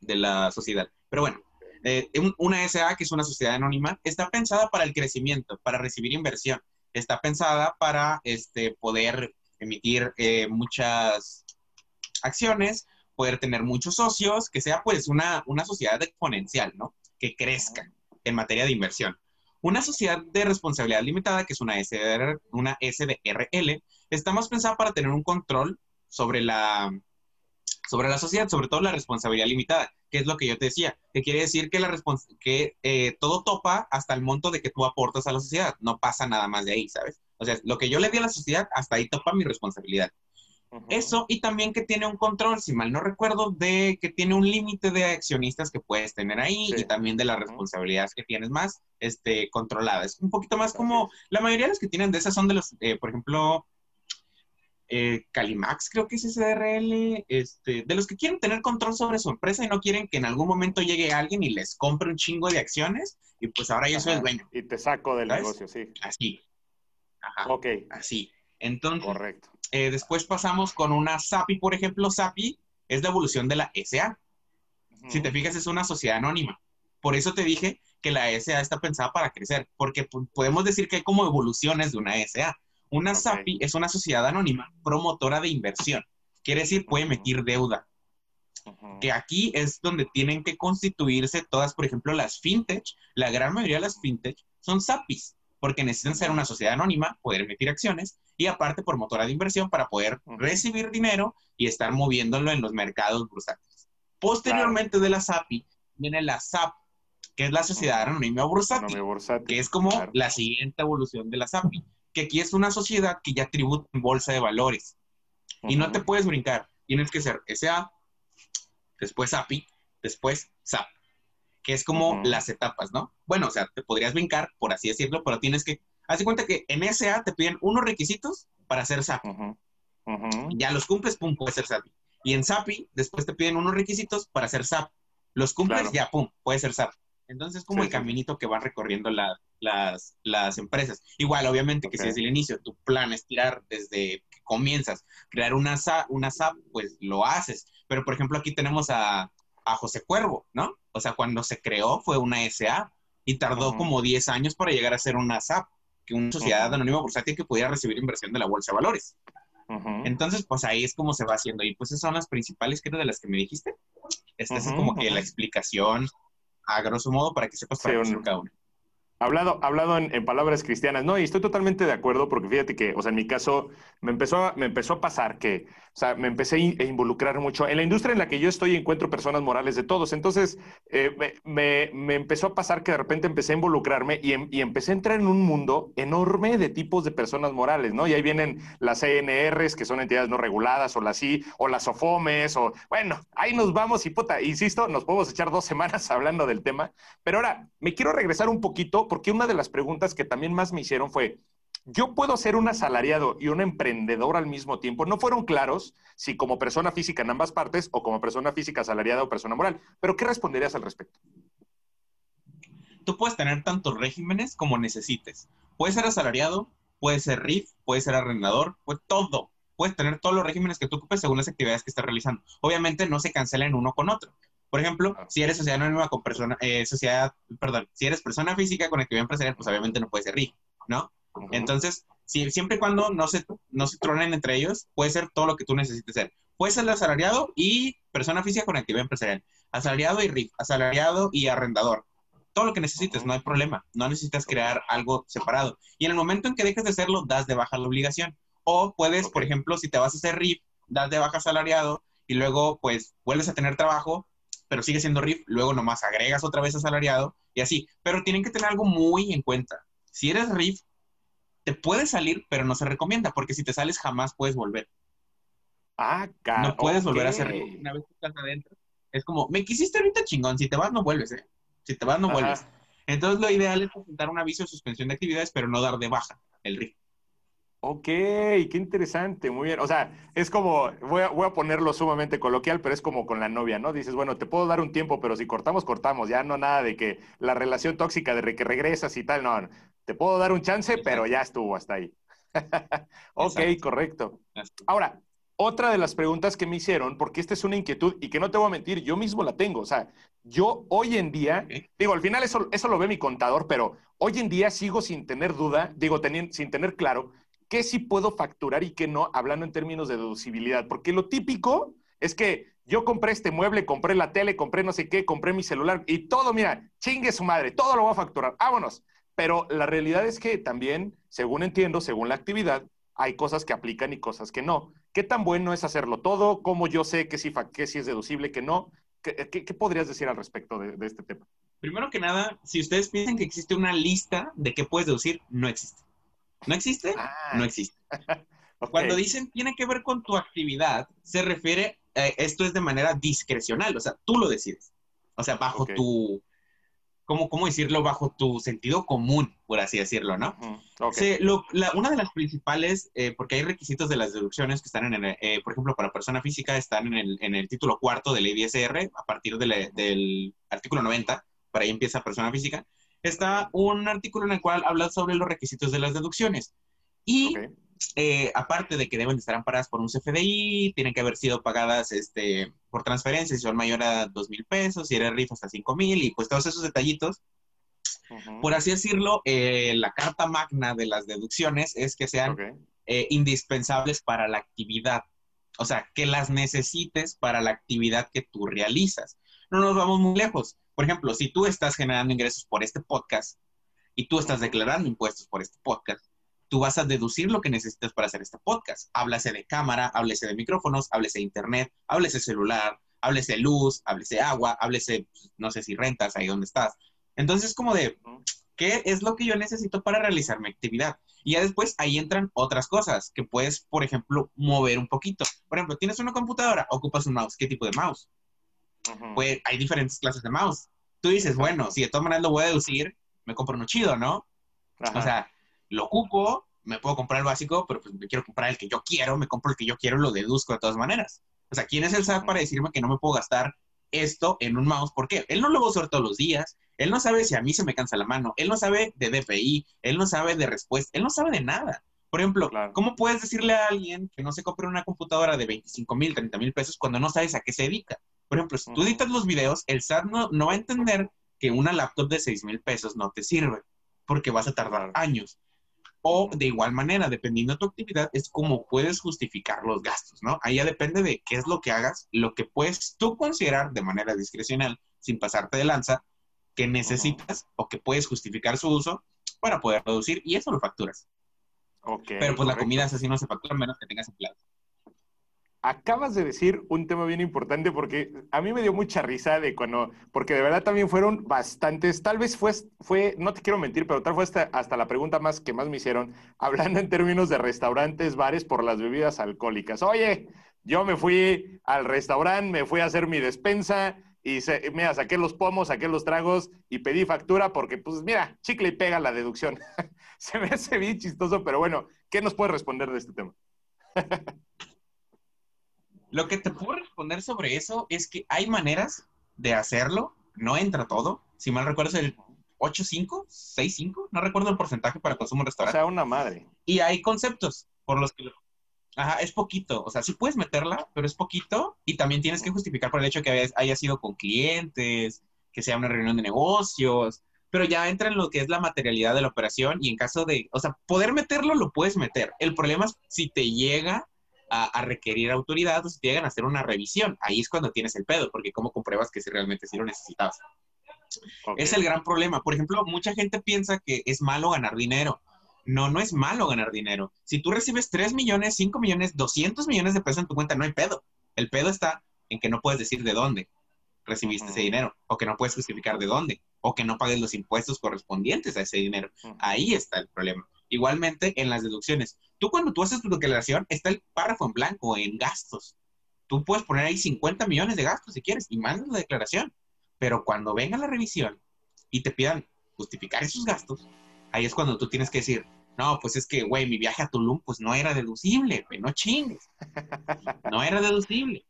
de la sociedad. Pero bueno, eh, una SA, que es una sociedad anónima, está pensada para el crecimiento, para recibir inversión. Está pensada para este, poder emitir eh, muchas acciones, poder tener muchos socios, que sea pues una, una sociedad exponencial, ¿no? Que crezca en materia de inversión. Una sociedad de responsabilidad limitada, que es una, SDR, una SDRL, está más pensada para tener un control sobre la, sobre la sociedad, sobre todo la responsabilidad limitada, que es lo que yo te decía, que quiere decir que, la que eh, todo topa hasta el monto de que tú aportas a la sociedad, no pasa nada más de ahí, ¿sabes? O sea, lo que yo le di a la sociedad, hasta ahí topa mi responsabilidad. Eso y también que tiene un control, si mal no recuerdo, de que tiene un límite de accionistas que puedes tener ahí y también de las responsabilidades que tienes más este, controladas. Un poquito más como la mayoría de los que tienen de esas son de los, eh, por ejemplo, eh, Calimax, creo que es SRL, este, de los que quieren tener control sobre su empresa y no quieren que en algún momento llegue alguien y les compre un chingo de acciones y pues ahora yo soy el dueño. Y te saco del negocio, sí. Así. Ajá. Ok. Así. Entonces, Correcto. Eh, después pasamos con una SAPI, por ejemplo, SAPI es la evolución de la SA. Si te fijas, es una sociedad anónima. Por eso te dije que la SA está pensada para crecer, porque podemos decir que hay como evoluciones de una SA. Una SAPI es una sociedad anónima promotora de inversión. Quiere decir, puede emitir deuda. Que aquí es donde tienen que constituirse todas, por ejemplo, las fintech. La gran mayoría de las fintech son SAPIs, porque necesitan ser una sociedad anónima, poder emitir acciones y aparte promotora de inversión para poder recibir dinero y estar moviéndolo en los mercados bursátiles. Posteriormente de la SAPI viene la SAP, que es la Sociedad Anónima Bursátil, que es como la siguiente evolución de la SAPI que aquí es una sociedad que ya tributa en bolsa de valores. Y no te puedes brincar. Tienes que ser SA, después API, después SAP, que es como las etapas, ¿no? Bueno, o sea, te podrías brincar, por así decirlo, pero tienes que... Haz de cuenta que en SA te piden unos requisitos para ser SAP. Ya los cumples, pum, puedes ser SAP. Y en SAPI, después te piden unos requisitos para ser SAP. Los cumples, ya, pum, puede ser SAP. Entonces, es como el caminito que van recorriendo las, las, empresas. Igual, obviamente, que si desde el inicio tu plan es tirar desde que comienzas, crear una SAP, una SAP, pues lo haces. Pero, por ejemplo, aquí tenemos a, José Cuervo, ¿no? O sea, cuando se creó fue una SA y tardó como 10 años para llegar a ser una SAP, que una sociedad anónima bursátil que pudiera recibir inversión de la bolsa de valores. Entonces, pues ahí es como se va haciendo. Y pues esas son las principales, creo, de las que me dijiste. Esta es como que la explicación a grosso modo para que sepas para sí, cada uno. Hablado, hablado en, palabras cristianas, no, y estoy totalmente de acuerdo porque fíjate que, o sea, en mi caso me empezó, a, me empezó a pasar que, o sea, me empecé a involucrar mucho. En la industria en la que yo estoy encuentro personas morales de todos, entonces eh, me, me, empezó a pasar que de repente empecé a involucrarme y, em, y, empecé a entrar en un mundo enorme de tipos de personas morales, ¿no? Y ahí vienen las CNRs, que son entidades no reguladas, o las I, o las OFOMES, o, bueno, ahí nos vamos y puta, insisto, nos podemos echar dos semanas hablando del tema, pero ahora me quiero regresar un poquito porque una de las preguntas que también más me hicieron fue, yo puedo ser un asalariado y un emprendedor al mismo tiempo. No fueron claros si como persona física en ambas partes o como persona física asalariada o persona moral. Pero ¿qué responderías al respecto? Tú puedes tener tantos regímenes como necesites. Puedes ser asalariado, puedes ser RIF, puedes ser arrendador, todo. Puedes tener todos los regímenes que tú ocupes según las actividades que estés realizando. Obviamente no se cancelan uno con otro. Por ejemplo, si eres sociedad anónima con persona, eh, sociedad, perdón, si eres persona física con actividad empresarial, pues obviamente no puede ser RIF, ¿no? Entonces, si, siempre y cuando no se, no se tronen entre ellos, puede ser todo lo que tú necesites ser. Puede ser asalariado y persona física con actividad empresarial. Asalariado y RIF, asalariado y arrendador. Todo lo que necesites, no hay problema. No necesitas crear algo separado. Y en el momento en que dejes de hacerlo, das de baja la obligación. O puedes, por ejemplo, si te vas a hacer RIF, das de baja asalariado y luego, pues, vuelves a tener trabajo, pero sigue siendo RIF, luego nomás agregas otra vez asalariado y así. Pero tienen que tener algo muy en cuenta. Si eres RIF, te puedes salir, pero no se recomienda, porque si te sales jamás puedes volver. Ah, No puedes volver a ser RIF una vez que estás adentro. Es como, me quisiste ahorita chingón, si te vas no vuelves, ¿eh? Si te vas no vuelves. Entonces lo ideal es presentar un aviso de suspensión de actividades, pero no dar de baja el RIF. Ok, qué interesante, muy bien. O sea, es como, voy a, voy a, ponerlo sumamente coloquial, pero es como con la novia, ¿no? Dices, bueno, te puedo dar un tiempo, pero si cortamos, cortamos. Ya no nada de que la relación tóxica de que regresas y tal, no. Te puedo dar un chance, pero ya estuvo hasta ahí. ok, correcto. Ahora, otra de las preguntas que me hicieron, porque esta es una inquietud y que no te voy a mentir, yo mismo la tengo. O sea, yo hoy en día, digo, al final eso, eso lo ve mi contador, pero hoy en día sigo sin tener duda, digo, sin tener claro qué sí puedo facturar y qué no, hablando en términos de deducibilidad. Porque lo típico es que yo compré este mueble, compré la tele, compré no sé qué, compré mi celular y todo, mira, chingue su madre, todo lo voy a facturar, vámonos. Pero la realidad es que también, según entiendo, según la actividad, hay cosas que aplican y cosas que no. ¿Qué tan bueno es hacerlo todo? ¿Cómo yo sé que sí, es deducible, que no? ¿Qué, podrías decir al respecto de, de, este tema? Primero que nada, si ustedes piensan que existe una lista de qué puedes deducir, no existe. ¿No existe? Ah. No existe. Cuando dicen tiene que ver con tu actividad, se refiere, eh, esto es de manera discrecional, o sea, tú lo decides. O sea, bajo tu ¿cómo, ¿cómo decirlo? Bajo tu sentido común, por así decirlo, ¿no? una de las principales, eh, porque hay requisitos de las deducciones que están en el, eh, por ejemplo, para persona física, están en el, en el título cuarto de la IDSR, a partir del artículo 90, para ahí empieza persona física, está un artículo en el cual habla sobre los requisitos de las deducciones. Y eh, aparte de que deben estar amparadas por un CFDI, tienen que haber sido pagadas este, por transferencia si son mayor a dos mil pesos, si eres RIF hasta cinco mil, y pues todos esos detallitos. Por así decirlo, eh, la carta magna de las deducciones es que sean eh, indispensables para la actividad. O sea, que las necesites para la actividad que tú realizas. No nos vamos muy lejos. Por ejemplo, si tú estás generando ingresos por este podcast y tú estás declarando impuestos por este podcast, tú vas a deducir lo que necesitas para hacer este podcast. Háblese de cámara, háblese de micrófonos, háblese de internet, háblese celular, háblese luz, háblese agua, háblese, no sé si rentas ahí donde estás. Entonces, como de, ¿qué es lo que yo necesito para realizar mi actividad? Y ya después ahí entran otras cosas que puedes, por ejemplo, mover un poquito. Por ejemplo, tienes una computadora, ocupas un mouse. ¿Qué tipo de mouse? Pues hay diferentes clases de mouse. Tú dices, bueno, si de todas maneras lo voy a deducir, me compro uno chido, ¿no? O sea, lo ocupo, me puedo comprar el básico, pero pues me quiero comprar el que yo quiero, me compro el que yo quiero, lo deduzco de todas maneras. O sea, ¿quién es el SAT para decirme que no me puedo gastar esto en un mouse? ¿Por qué? Él no lo va a usar todos los días, él no sabe si a mí se me cansa la mano, él no sabe de DPI, él no sabe de respuesta, él no sabe de nada. Por ejemplo, ¿cómo puedes decirle a alguien que no se compre una computadora de 25 mil, 30 mil pesos cuando no sabes a qué se dedica? Por ejemplo, si tú editas los videos, el SAT no, no va a entender que una laptop de 6 mil pesos no te sirve, porque vas a tardar años. O de igual manera, dependiendo de tu actividad, es como puedes justificar los gastos, ¿no? Ahí ya depende de qué es lo que hagas, lo que puedes tú considerar de manera discrecional, sin pasarte de lanza, que necesitas o que puedes justificar su uso para poder reducir y eso lo facturas. Pero pues la comida es así no se factura menos que tengas empleados acabas de decir un tema bien importante porque a mí me dio mucha risa de cuando, porque de verdad también fueron bastantes, tal vez fue, fue no te quiero mentir, pero tal fue hasta, hasta la pregunta más que más me hicieron, hablando en términos de restaurantes, bares por las bebidas alcohólicas. Oye, yo me fui al restaurante, me fui a hacer mi despensa y se, mira, saqué los pomos, saqué los tragos y pedí factura porque, pues mira, chicle y pega la deducción. se me hace bien chistoso, pero bueno, ¿qué nos puede responder de este tema? Lo que te puedo responder sobre eso es que hay maneras de hacerlo, no entra todo. Si mal recuerdo es el 8.5, 6.5, no recuerdo el porcentaje para consumo restaurante. O sea, una madre. Y hay conceptos por los que... Ajá, es poquito. O sea, sí puedes meterla, pero es poquito. Y también tienes que justificar por el hecho que haya sido con clientes, que sea una reunión de negocios. Pero ya entra en lo que es la materialidad de la operación y en caso de... O sea, poder meterlo lo puedes meter. El problema es si te llega a, requerir autoridad o si te llegan a hacer una revisión. Ahí es cuando tienes el pedo, porque ¿cómo compruebas que si realmente sí lo necesitabas? Es el gran problema. Por ejemplo, mucha gente piensa que es malo ganar dinero. No, no es malo ganar dinero. Si tú recibes 3 millones, 5 millones, 200 millones de pesos en tu cuenta, no hay pedo. El pedo está en que no puedes decir de dónde recibiste ese dinero, o que no puedes justificar de dónde, o que no pagues los impuestos correspondientes a ese dinero. Ahí está el problema. Igualmente en las deducciones. Tú cuando tú haces tu declaración, está el párrafo en blanco, en gastos. Tú puedes poner ahí 50 millones de gastos si quieres y mandas la declaración. Pero cuando venga la revisión y te pidan justificar esos gastos, ahí es cuando tú tienes que decir, no, pues es que, güey, mi viaje a Tulum, pues no era deducible, güey, no chingues. No era deducible.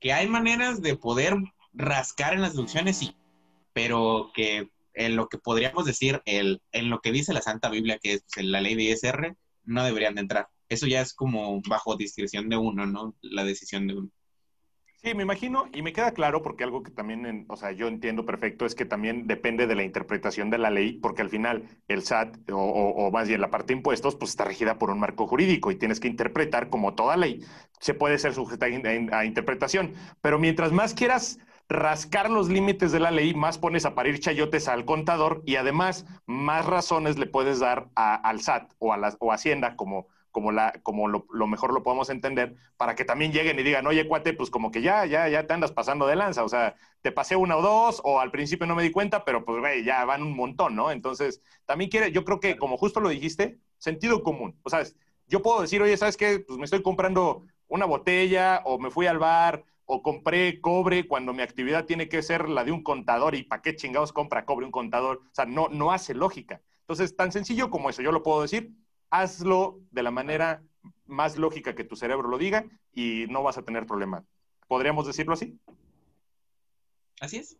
Que hay maneras de poder rascar en las deducciones, sí, pero que en lo que podríamos decir, el, en lo que dice la Santa Biblia, que es pues, la ley de ISR, no deberían de entrar. Eso ya es como bajo discreción de uno, ¿no? La decisión de uno. Sí, me imagino, y me queda claro porque algo que también, o sea, yo entiendo perfecto es que también depende de la interpretación de la ley, porque al final el SAT, o, o, más bien la parte de impuestos, pues está regida por un marco jurídico y tienes que interpretar como toda ley se puede ser sujeta a interpretación. Pero mientras más quieras rascar los límites de la ley, más pones a parir chayotes al contador y además más razones le puedes dar al SAT o a, la, o Hacienda, como, como, la, como lo, mejor lo podemos entender, para que también lleguen y digan, oye, cuate, pues como que ya, ya, ya te andas pasando de lanza, o sea, te pasé una o dos, o al principio no me di cuenta, pero pues, güey, ya van un montón, ¿no? Entonces, también quiere, yo creo que, como justo lo dijiste, sentido común, o sea, yo puedo decir, oye, ¿sabes qué? Pues me estoy comprando una botella o me fui al bar o compré cobre cuando mi actividad tiene que ser la de un contador y para qué chingados compra cobre un contador. O sea, no, no hace lógica. Entonces, tan sencillo como eso, yo lo puedo decir, hazlo de la manera más lógica que tu cerebro lo diga y no vas a tener problema. ¿Podríamos decirlo así? Así es.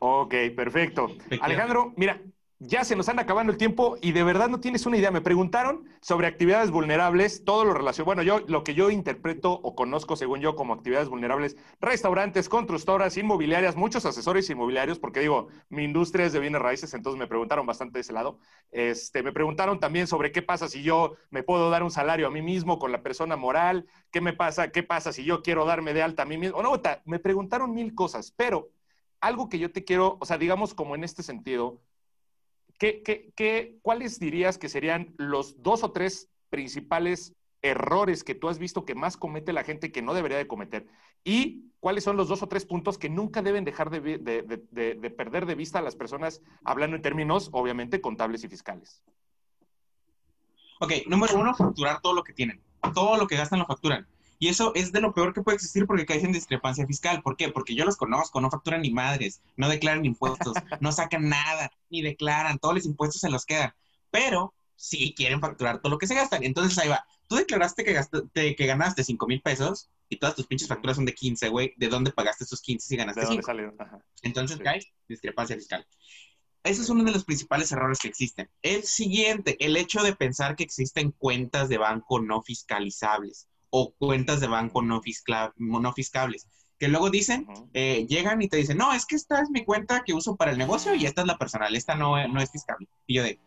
Ok, perfecto. Alejandro, mira, ya se nos anda acabando el tiempo y de verdad no tienes una idea. Me preguntaron sobre actividades vulnerables, todo lo relacionado. Bueno, yo lo que yo interpreto o conozco, según yo, como actividades vulnerables, restaurantes, constructoras, inmobiliarias, muchos asesores inmobiliarios, porque digo, mi industria es de bienes raíces, entonces me preguntaron bastante de ese lado. Este, me preguntaron también sobre qué pasa si yo me puedo dar un salario a mí mismo con la persona moral, qué me pasa, qué pasa si yo quiero darme de alta a mí mismo. No, me preguntaron mil cosas, pero algo que yo te quiero, o sea, digamos como en este sentido, ¿Qué, cuáles dirías que serían los dos o tres principales errores que tú has visto que más comete la gente que no debería de cometer? ¿Y cuáles son los dos o tres puntos que nunca deben dejar de, perder de vista a las personas, hablando en términos, obviamente, contables y fiscales? Ok, número uno, facturar todo lo que tienen. Todo lo que gastan lo facturan. Y eso es de lo peor que puede existir porque caes en discrepancia fiscal. ¿Por qué? Porque yo los conozco, no facturan ni madres, no declaran impuestos, no sacan nada, ni declaran, todos los impuestos se los quedan. Pero sí quieren facturar todo lo que se gastan. Entonces ahí va. Tú declaraste que, que ganaste 5 mil pesos y todas tus pinches facturas son de 15, güey. ¿De dónde pagaste esos 15 si ganaste 5? Entonces caes discrepancia fiscal. Ese es uno de los principales errores que existen. El siguiente, el hecho de pensar que existen cuentas de banco no fiscalizables o cuentas de banco no, no fiscables. Que luego dicen, eh, llegan y te dicen, no, es que esta es mi cuenta que uso para el negocio y esta es la personal, esta no, no es fiscable. Y yo de,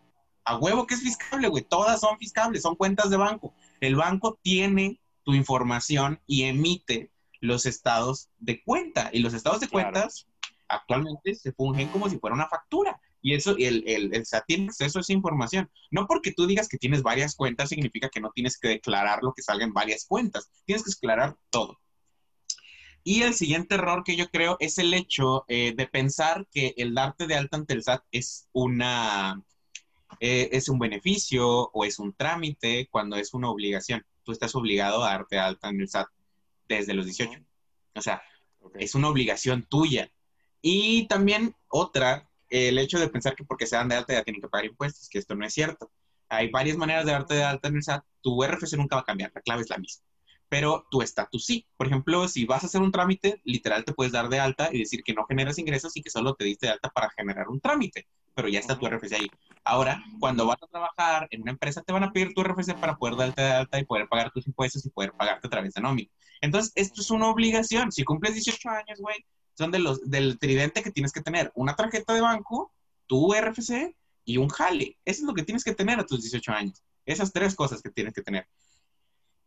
a huevo que es fiscable, güey, todas son fiscables, son cuentas de banco. El banco tiene tu información y emite los estados de cuenta. Y los estados de cuentas actualmente se fungen como si fuera una factura. Y eso, el, el, el SAT tiene acceso a esa información. No porque tú digas que tienes varias cuentas significa que no tienes que declarar lo que salga en varias cuentas. Tienes que declarar todo. Y el siguiente error que yo creo es el hecho eh, de pensar que el darte de alta ante el SAT es una eh, es un beneficio o es un trámite cuando es una obligación. Tú estás obligado a darte de alta en el SAT desde los 18. O sea, es una obligación tuya. Y también otra el hecho de pensar que porque se dan de alta ya tienen que pagar impuestos, que esto no es cierto. Hay varias maneras de darte de alta en el SAT. Tu RFC nunca va a cambiar, la clave es la misma. Pero tu estatus sí. Por ejemplo, si vas a hacer un trámite, literal te puedes dar de alta y decir que no generas ingresos y que solo te diste de alta para generar un trámite. Pero ya está tu RFC ahí. Ahora, cuando vas a trabajar en una empresa, te van a pedir tu RFC para poder darte de alta y poder pagar tus impuestos y poder pagarte a través de nómina. Entonces, esto es una obligación. Si cumples 18 años, güey, son de los, del tridente que tienes que tener. Una tarjeta de banco, tu RFC y un jale. Eso es lo que tienes que tener a tus 18 años. Esas tres cosas que tienes que tener.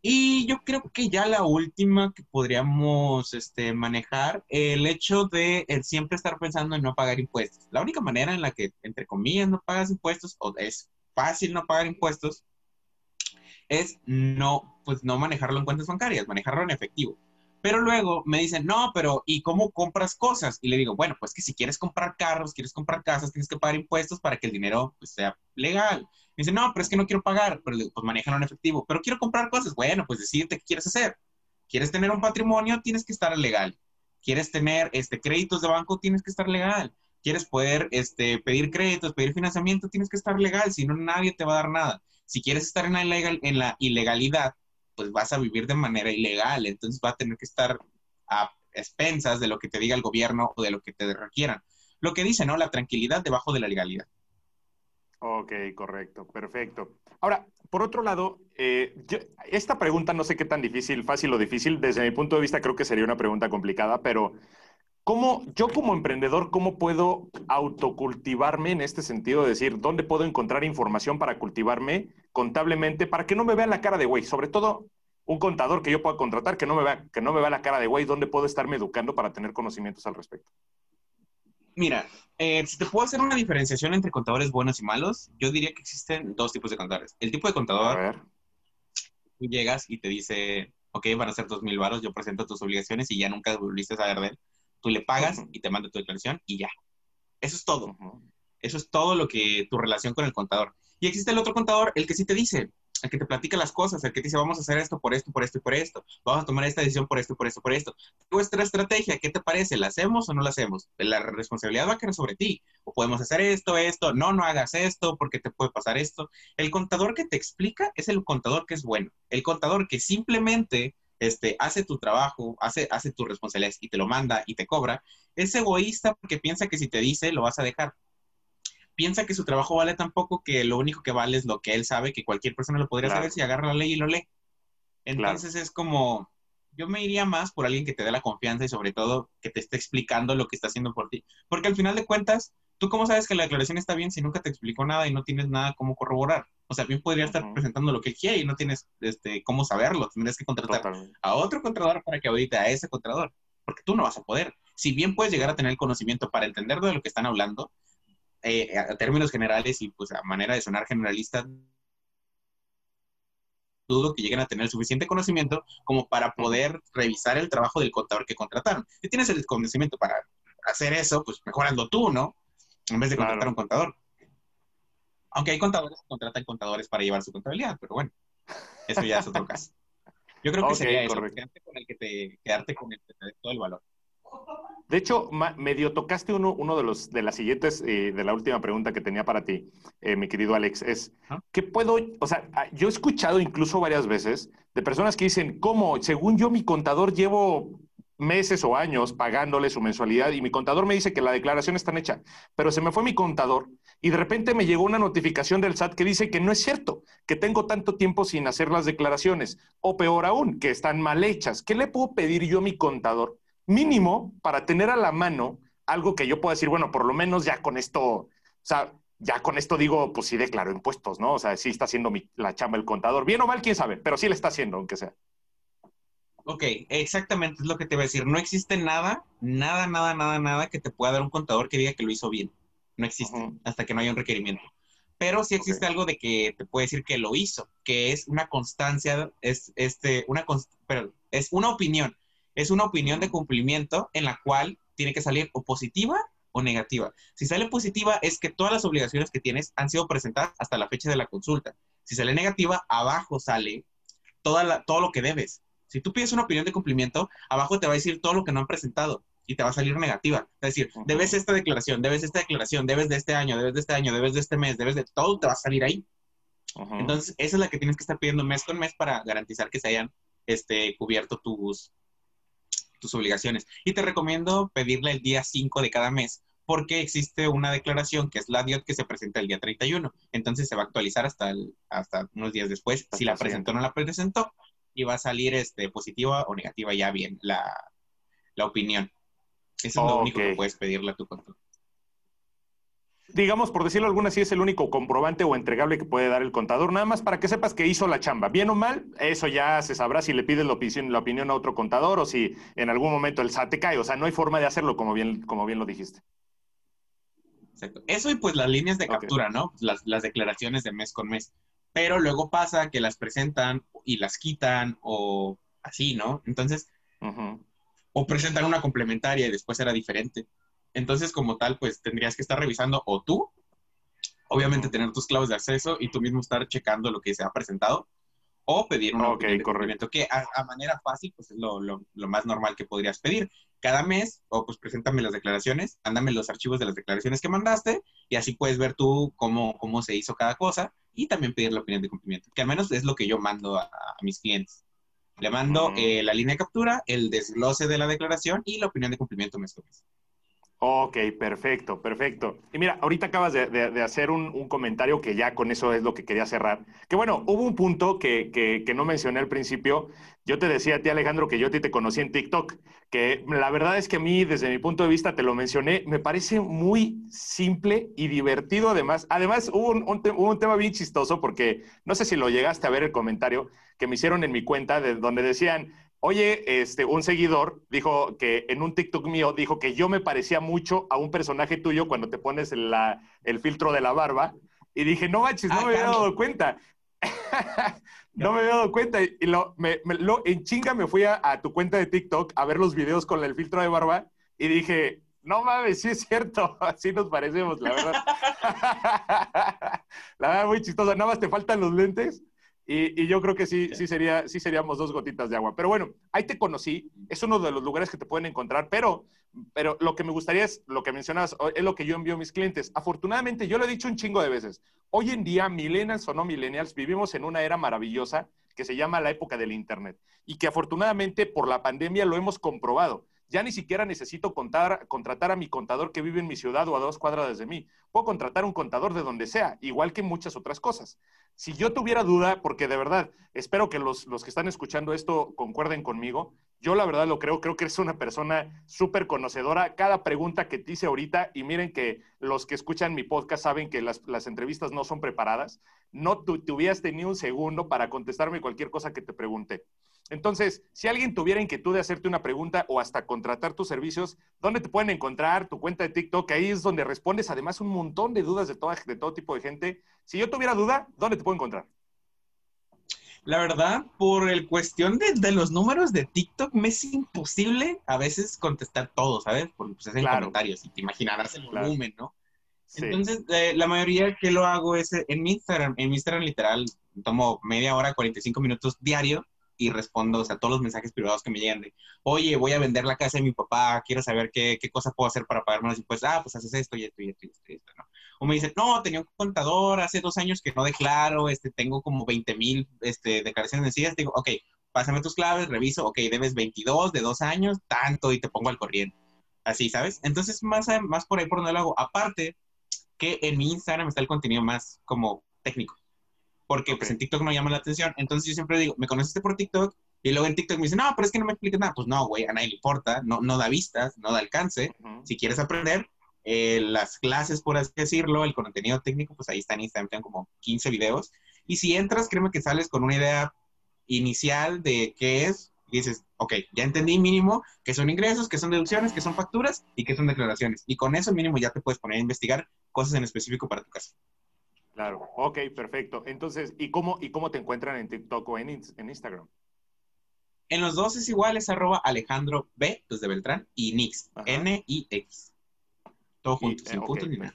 Y yo creo que ya la última que podríamos este, manejar, el hecho de siempre estar pensando en no pagar impuestos. La única manera en la que, entre comillas, no pagas impuestos, o es fácil no pagar impuestos, es no, pues no manejarlo en cuentas bancarias, manejarlo en efectivo. Pero luego me dicen, no, pero ¿y cómo compras cosas? Y le digo, bueno, pues que si quieres comprar carros, quieres comprar casas, tienes que pagar impuestos para que el dinero pues, sea legal. Me dicen, no, pero es que no quiero pagar, pero pues manejan en efectivo. Pero quiero comprar cosas. Bueno, pues decirte qué quieres hacer. ¿Quieres tener un patrimonio? Tienes que estar legal. ¿Quieres tener este, créditos de banco? Tienes que estar legal. ¿Quieres poder este, pedir créditos, pedir financiamiento? Tienes que estar legal, si no nadie te va a dar nada. Si quieres estar en la, ilegal, en la ilegalidad, pues vas a vivir de manera ilegal, entonces va a tener que estar a expensas de lo que te diga el gobierno o de lo que te requieran. Lo que dice, ¿no? La tranquilidad debajo de la legalidad. Ok, correcto, perfecto. Ahora, por otro lado, eh, esta pregunta no sé qué tan difícil, fácil o difícil, desde mi punto de vista creo que sería una pregunta complicada, pero ¿cómo, yo como emprendedor, cómo puedo autocultivarme en este sentido? De decir, ¿dónde puedo encontrar información para cultivarme contablemente para que no me vean la cara de güey? Sobre todo un contador que yo pueda contratar que no me vea, que no me vea la cara de güey, ¿dónde puedo estarme educando para tener conocimientos al respecto? Mira, eh, si te puedo hacer una diferenciación entre contadores buenos y malos, yo diría que existen dos tipos de contadores. El tipo de contador, tú llegas y te dice, ok, van a ser dos mil varos, yo presento tus obligaciones y ya nunca volviste a saber de él. Tú le pagas y te manda tu declaración y ya. Eso es todo. Eso es todo lo que tu relación con el contador. Y existe el otro contador, el que sí te dice, el que te platica las cosas, el que te dice, vamos a hacer esto por esto, por esto y por esto, vamos a tomar esta decisión por esto, por esto, por esto. Nuestra estrategia, ¿qué te parece? ¿La hacemos o no la hacemos? La responsabilidad va a caer sobre ti. O podemos hacer esto, esto, no, no hagas esto porque te puede pasar esto. El contador que te explica es el contador que es bueno. El contador que simplemente este, hace tu trabajo, hace, hace tu responsabilidad y te lo manda y te cobra, es egoísta porque piensa que si te dice, lo vas a dejar piensa que su trabajo vale tan poco que lo único que vale es lo que él sabe, que cualquier persona lo podría saber si agarra la ley y lo lee. Entonces es como, yo me iría más por alguien que te dé la confianza y sobre todo que te esté explicando lo que está haciendo por ti. Porque al final de cuentas, ¿tú cómo sabes que la declaración está bien si nunca te explicó nada y no tienes nada como corroborar? O sea, bien podría estar presentando lo que él quiere y no tienes este, cómo saberlo. Tendrías que contratar a otro contador para que audite a ese contador, porque tú no vas a poder. Si bien puedes llegar a tener el conocimiento para entender de lo que están hablando, eh, a términos generales y pues a manera de sonar generalista, dudo que lleguen a tener suficiente conocimiento como para poder revisar el trabajo del contador que contrataron. Si tienes el conocimiento para hacer eso, pues mejorando tú, ¿no? En vez de contratar a un contador. Aunque hay contadores que contratan contadores para llevar su contabilidad, pero bueno, eso ya es otro caso. Yo creo que sería eso, quedarte con el que te, quedarte con el que te dé todo el valor. De hecho, medio tocaste uno, uno de, los, de las siguientes, eh, de la última pregunta que tenía para ti, eh, mi querido Alex, es, ¿qué puedo, o sea, ah, yo he escuchado incluso varias veces de personas que dicen, ¿cómo? Según yo, mi contador llevo meses o años pagándole su mensualidad y mi contador me dice que la declaración está hecha, pero se me fue mi contador y de repente me llegó una notificación del SAT que dice que no es cierto, que tengo tanto tiempo sin hacer las declaraciones, o peor aún, que están mal hechas. ¿Qué le puedo pedir yo a mi contador mínimo para tener a la mano algo que yo pueda decir, bueno, por lo menos ya con esto, o sea, ya con esto digo, pues sí declaro impuestos, ¿no? O sea, sí está haciendo la chamba el contador. Bien o mal, quién sabe, pero sí le está haciendo, aunque sea. Ok, exactamente es lo que te voy a decir. No existe nada, nada, nada, nada, nada que te pueda dar un contador que diga que lo hizo bien. No existe, hasta que no haya un requerimiento. Pero sí existe algo de que te puede decir que lo hizo, que es una constancia, es este, una, pero es una opinión es una opinión de cumplimiento en la cual tiene que salir o positiva o negativa. Si sale positiva es que todas las obligaciones que tienes han sido presentadas hasta la fecha de la consulta. Si sale negativa, abajo sale toda todo lo que debes. Si tú pides una opinión de cumplimiento, abajo te va a decir todo lo que no han presentado y te va a salir negativa. Es decir, debes esta declaración, debes esta declaración, debes de este año, debes de este año, debes de este mes, debes de todo, te va a salir ahí. Entonces, esa es la que tienes que estar pidiendo mes con mes para garantizar que se hayan este, cubierto tus, tus obligaciones. Y te recomiendo pedirle el día 5 de cada mes porque existe una declaración que es la DIOT que se presenta el día 31. Entonces se va a actualizar hasta, hasta unos días después si la presentó o no la presentó y va a salir este, positiva o negativa ya bien la, opinión. Eso es lo único que puedes pedirle a tu contador digamos, por decirlo alguna, sí es el único comprobante o entregable que puede dar el contador, nada más para que sepas que hizo la chamba. Bien o mal, eso ya se sabrá si le pides la opinión, la opinión a otro contador o si en algún momento el SAT te cae. O sea, no hay forma de hacerlo, como bien, como bien lo dijiste. Exacto. Eso y pues las líneas de captura, ¿no? Las, declaraciones de mes con mes. Pero luego pasa que las presentan y las quitan o así, ¿no? Entonces, o presentan una complementaria y después era diferente. Entonces, como tal, pues tendrías que estar revisando o tú, obviamente tener tus claves de acceso y tú mismo estar checando lo que se ha presentado, o pedir un okay, que a, manera fácil, pues es lo, lo, más normal que podrías pedir. Cada mes, o pues preséntame las declaraciones, ándame los archivos de las declaraciones que mandaste, y así puedes ver tú cómo, cómo se hizo cada cosa, y también pedir la opinión de cumplimiento, que al menos es lo que yo mando a, mis clientes. Le mando eh, la línea de captura, el desglose de la declaración y la opinión de cumplimiento mes con mes. Ok, perfecto, perfecto. Y mira, ahorita acabas de, hacer un, comentario que ya con eso es lo que quería cerrar. Que bueno, hubo un punto que, que, no mencioné al principio. Yo te decía a ti, Alejandro, que yo a ti te conocí en TikTok, que la verdad es que a mí, desde mi punto de vista, te lo mencioné, me parece muy simple y divertido además. Además, hubo un, un tema bien chistoso porque no sé si lo llegaste a ver el comentario que me hicieron en mi cuenta, de, donde decían, Oye, este, un seguidor dijo que en un TikTok mío dijo que yo me parecía mucho a un personaje tuyo cuando te pones el filtro de la barba. Y dije, no manches, no ah, me había dado cuenta. no me había dado cuenta. Y lo, me, lo, en chinga me fui a, tu cuenta de TikTok a ver los videos con el filtro de barba y dije, no mames, sí es cierto, así nos parecemos, la verdad. la verdad, muy chistosa. Nada más te faltan los lentes Y, yo creo que sí, sí, sería, sí seríamos dos gotitas de agua. Pero bueno, ahí te conocí, es uno de los lugares que te pueden encontrar, pero, pero lo que me gustaría es, lo que mencionas, es lo que yo envío a mis clientes. Afortunadamente, yo lo he dicho un chingo de veces, hoy en día, millennials o no millennials, vivimos en una era maravillosa que se llama la época del Internet y que afortunadamente por la pandemia lo hemos comprobado. Ya ni siquiera necesito contar, contratar a mi contador que vive en mi ciudad o a dos cuadras de mí. Puedo contratar un contador de donde sea, igual que muchas otras cosas. Si yo tuviera duda, porque de verdad, espero que los, los que están escuchando esto concuerden conmigo, yo la verdad lo creo, creo que eres una persona súper conocedora. Cada pregunta que te hice ahorita, y miren que los que escuchan mi podcast saben que las, las entrevistas no son preparadas, no tuvieras tenido un segundo para contestarme cualquier cosa que te pregunte. Entonces, si alguien tuviera inquietud de hacerte una pregunta o hasta contratar tus servicios, ¿dónde te pueden encontrar? Tu cuenta de TikTok, ahí es donde respondes además un montón de dudas de, toda, de todo tipo de gente. Si yo tuviera duda, ¿dónde te puedo encontrar? La verdad, por el cuestión de, los números de TikTok, me es imposible a veces contestar todo, ¿sabes? Porque pues hacen comentarios y te imaginarás el volumen, ¿no? Entonces, eh, la mayoría que lo hago es en mi Instagram. En mi Instagram, literal, tomo media hora, 45 minutos diario y respondo, o sea, todos los mensajes privados que me llegan de, oye, voy a vender la casa de mi papá, quiero saber qué, qué cosa puedo hacer para pagarme los impuestos. Ah, pues haces esto y esto y esto ¿no? O me dicen, no, tenía un contador hace dos años que no declaro, este, tengo como 20 mil este, declaraciones vencidas. Digo, ok, pásame tus claves, reviso, ok, debes 22 de dos años, tanto, y te pongo al corriente. Así, ¿sabes? Entonces, más, más por ahí por donde lo hago. Aparte, que en mi Instagram está el contenido más como técnico porque pues en TikTok no llama la atención. Entonces yo siempre digo, ¿me conociste por TikTok? Y luego en TikTok me dicen, no, pero es que no me expliques nada. Pues no, güey, a nadie le importa, no, no da vistas, no da alcance. Si quieres aprender, eh, las clases, por así decirlo, el contenido técnico, pues ahí está en Instagram, tengo como 15 videos. Y si entras, créeme que sales con una idea inicial de qué es, y dices, ok, ya entendí mínimo que son ingresos, que son deducciones, que son facturas y que son declaraciones. Y con eso mínimo ya te puedes poner a investigar cosas en específico para tu caso. Claro, ok, perfecto. Entonces, ¿y cómo, y cómo te encuentran en TikTok o en, Instagram? En los dos es igual, es arroba Alejandro B, pues de Beltrán, y Nix, N-I-X. Todo junto, sin puntos ni nada.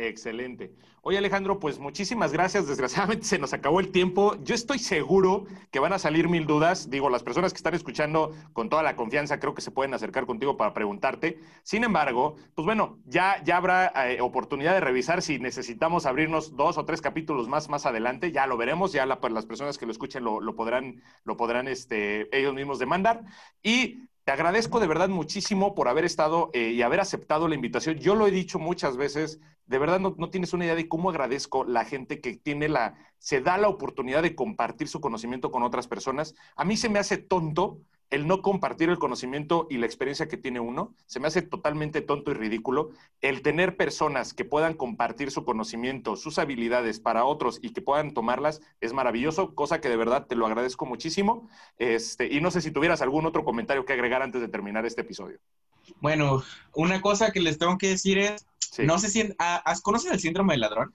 Excelente. Oye, Alejandro, pues muchísimas gracias. Desgraciadamente se nos acabó el tiempo. Yo estoy seguro que van a salir mil dudas. Digo, las personas que están escuchando con toda la confianza creo que se pueden acercar contigo para preguntarte. Sin embargo, pues bueno, ya, ya habrá eh, oportunidad de revisar si necesitamos abrirnos dos o tres capítulos más más adelante. Ya lo veremos. Ya la, las personas que lo escuchen lo, lo podrán, lo podrán este, ellos mismos demandar. Y te agradezco de verdad muchísimo por haber estado eh, y haber aceptado la invitación. Yo lo he dicho muchas veces, de verdad no, no, tienes una idea de cómo agradezco la gente que tiene la, se da la oportunidad de compartir su conocimiento con otras personas. A mí se me hace tonto el no compartir el conocimiento y la experiencia que tiene uno, se me hace totalmente tonto y ridículo. El tener personas que puedan compartir su conocimiento, sus habilidades para otros y que puedan tomarlas es maravilloso, cosa que de verdad te lo agradezco muchísimo. Este, y no sé si tuvieras algún otro comentario que agregar antes de terminar este episodio. Bueno, una cosa que les tengo que decir es, no sé si, ¿has conocido el síndrome del ladrón?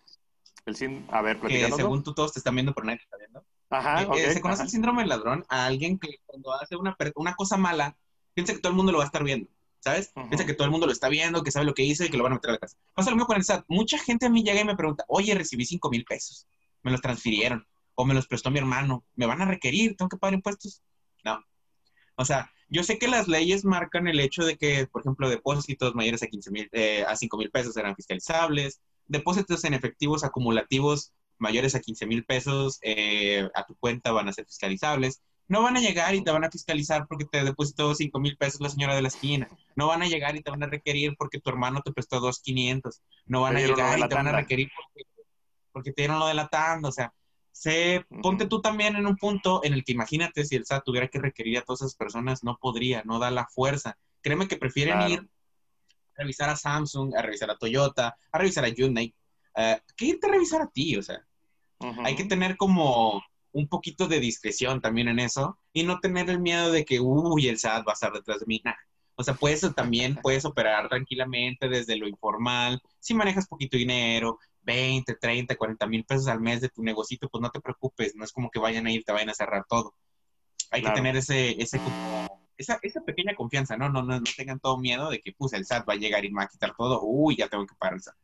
El sin, a ver, Que según tú todos te están viendo, pero nadie te está viendo. Ajá, eh, se conoce el síndrome del ladrón a alguien que cuando hace una, una cosa mala, piensa que todo el mundo lo va a estar viendo, ¿sabes? Piensa que todo el mundo lo está viendo, que sabe lo que hizo y que lo van a meter a la casa. Pasa lo mismo con el SAT. Mucha gente a mí llega y me pregunta, oye, recibí 5 mil pesos, me los transfirieron o me los prestó mi hermano, ¿me van a requerir? ¿Tengo que pagar impuestos? No. O sea, yo sé que las leyes marcan el hecho de que, por ejemplo, depósitos mayores a 15 mil, eh, a 5 mil pesos eran fiscalizables, depósitos en efectivos acumulativos mayores a 15 mil pesos eh, a tu cuenta van a ser fiscalizables. No van a llegar y te van a fiscalizar porque te depositó 5 mil pesos la señora de la esquina. No van a llegar y te van a requerir porque tu hermano te prestó 2,500. No van a llegar y te van a requerir porque, te dieron lo de la tanda. O sea, se, ponte tú también en un punto en el que imagínate si el SAT tuviera que requerir a todas esas personas, no podría, no da la fuerza. Créeme que prefieren ir a revisar a Samsung, a revisar a Toyota, a revisar a Hyundai, uh, que irte a revisar a ti, o sea. Hay que tener como un poquito de discreción también en eso y no tener el miedo de que, uy, el SAT va a estar detrás de mí. O sea, puedes también, puedes operar tranquilamente desde lo informal. Si manejas poquito dinero, 20, 30, 40 mil pesos al mes de tu negocito, pues no te preocupes, no es como que vayan a ir, te vayan a cerrar todo. Hay que tener ese, ese esa, esa pequeña confianza, ¿no? ¿no? No, no tengan todo miedo de que, pues, el SAT va a llegar y me va a quitar todo. Uy, ya tengo que pagar el SAT.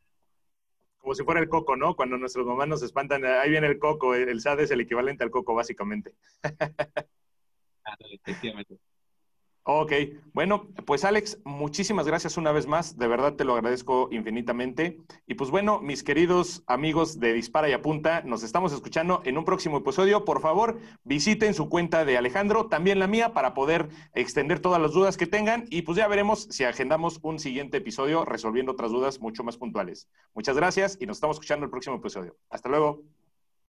Como si fuera el coco, ¿no? Cuando nuestros mamás nos espantan, ahí viene el coco, el SAD es el equivalente al coco, básicamente. efectivamente. Ok, bueno, pues Alex, muchísimas gracias una vez más, de verdad te lo agradezco infinitamente. Y pues bueno, mis queridos amigos de Dispara y Apunta, nos estamos escuchando en un próximo episodio. Por favor, visiten su cuenta de Alejandro, también la mía, para poder extender todas las dudas que tengan y pues ya veremos si agendamos un siguiente episodio resolviendo otras dudas mucho más puntuales. Muchas gracias y nos estamos escuchando el próximo episodio. Hasta luego.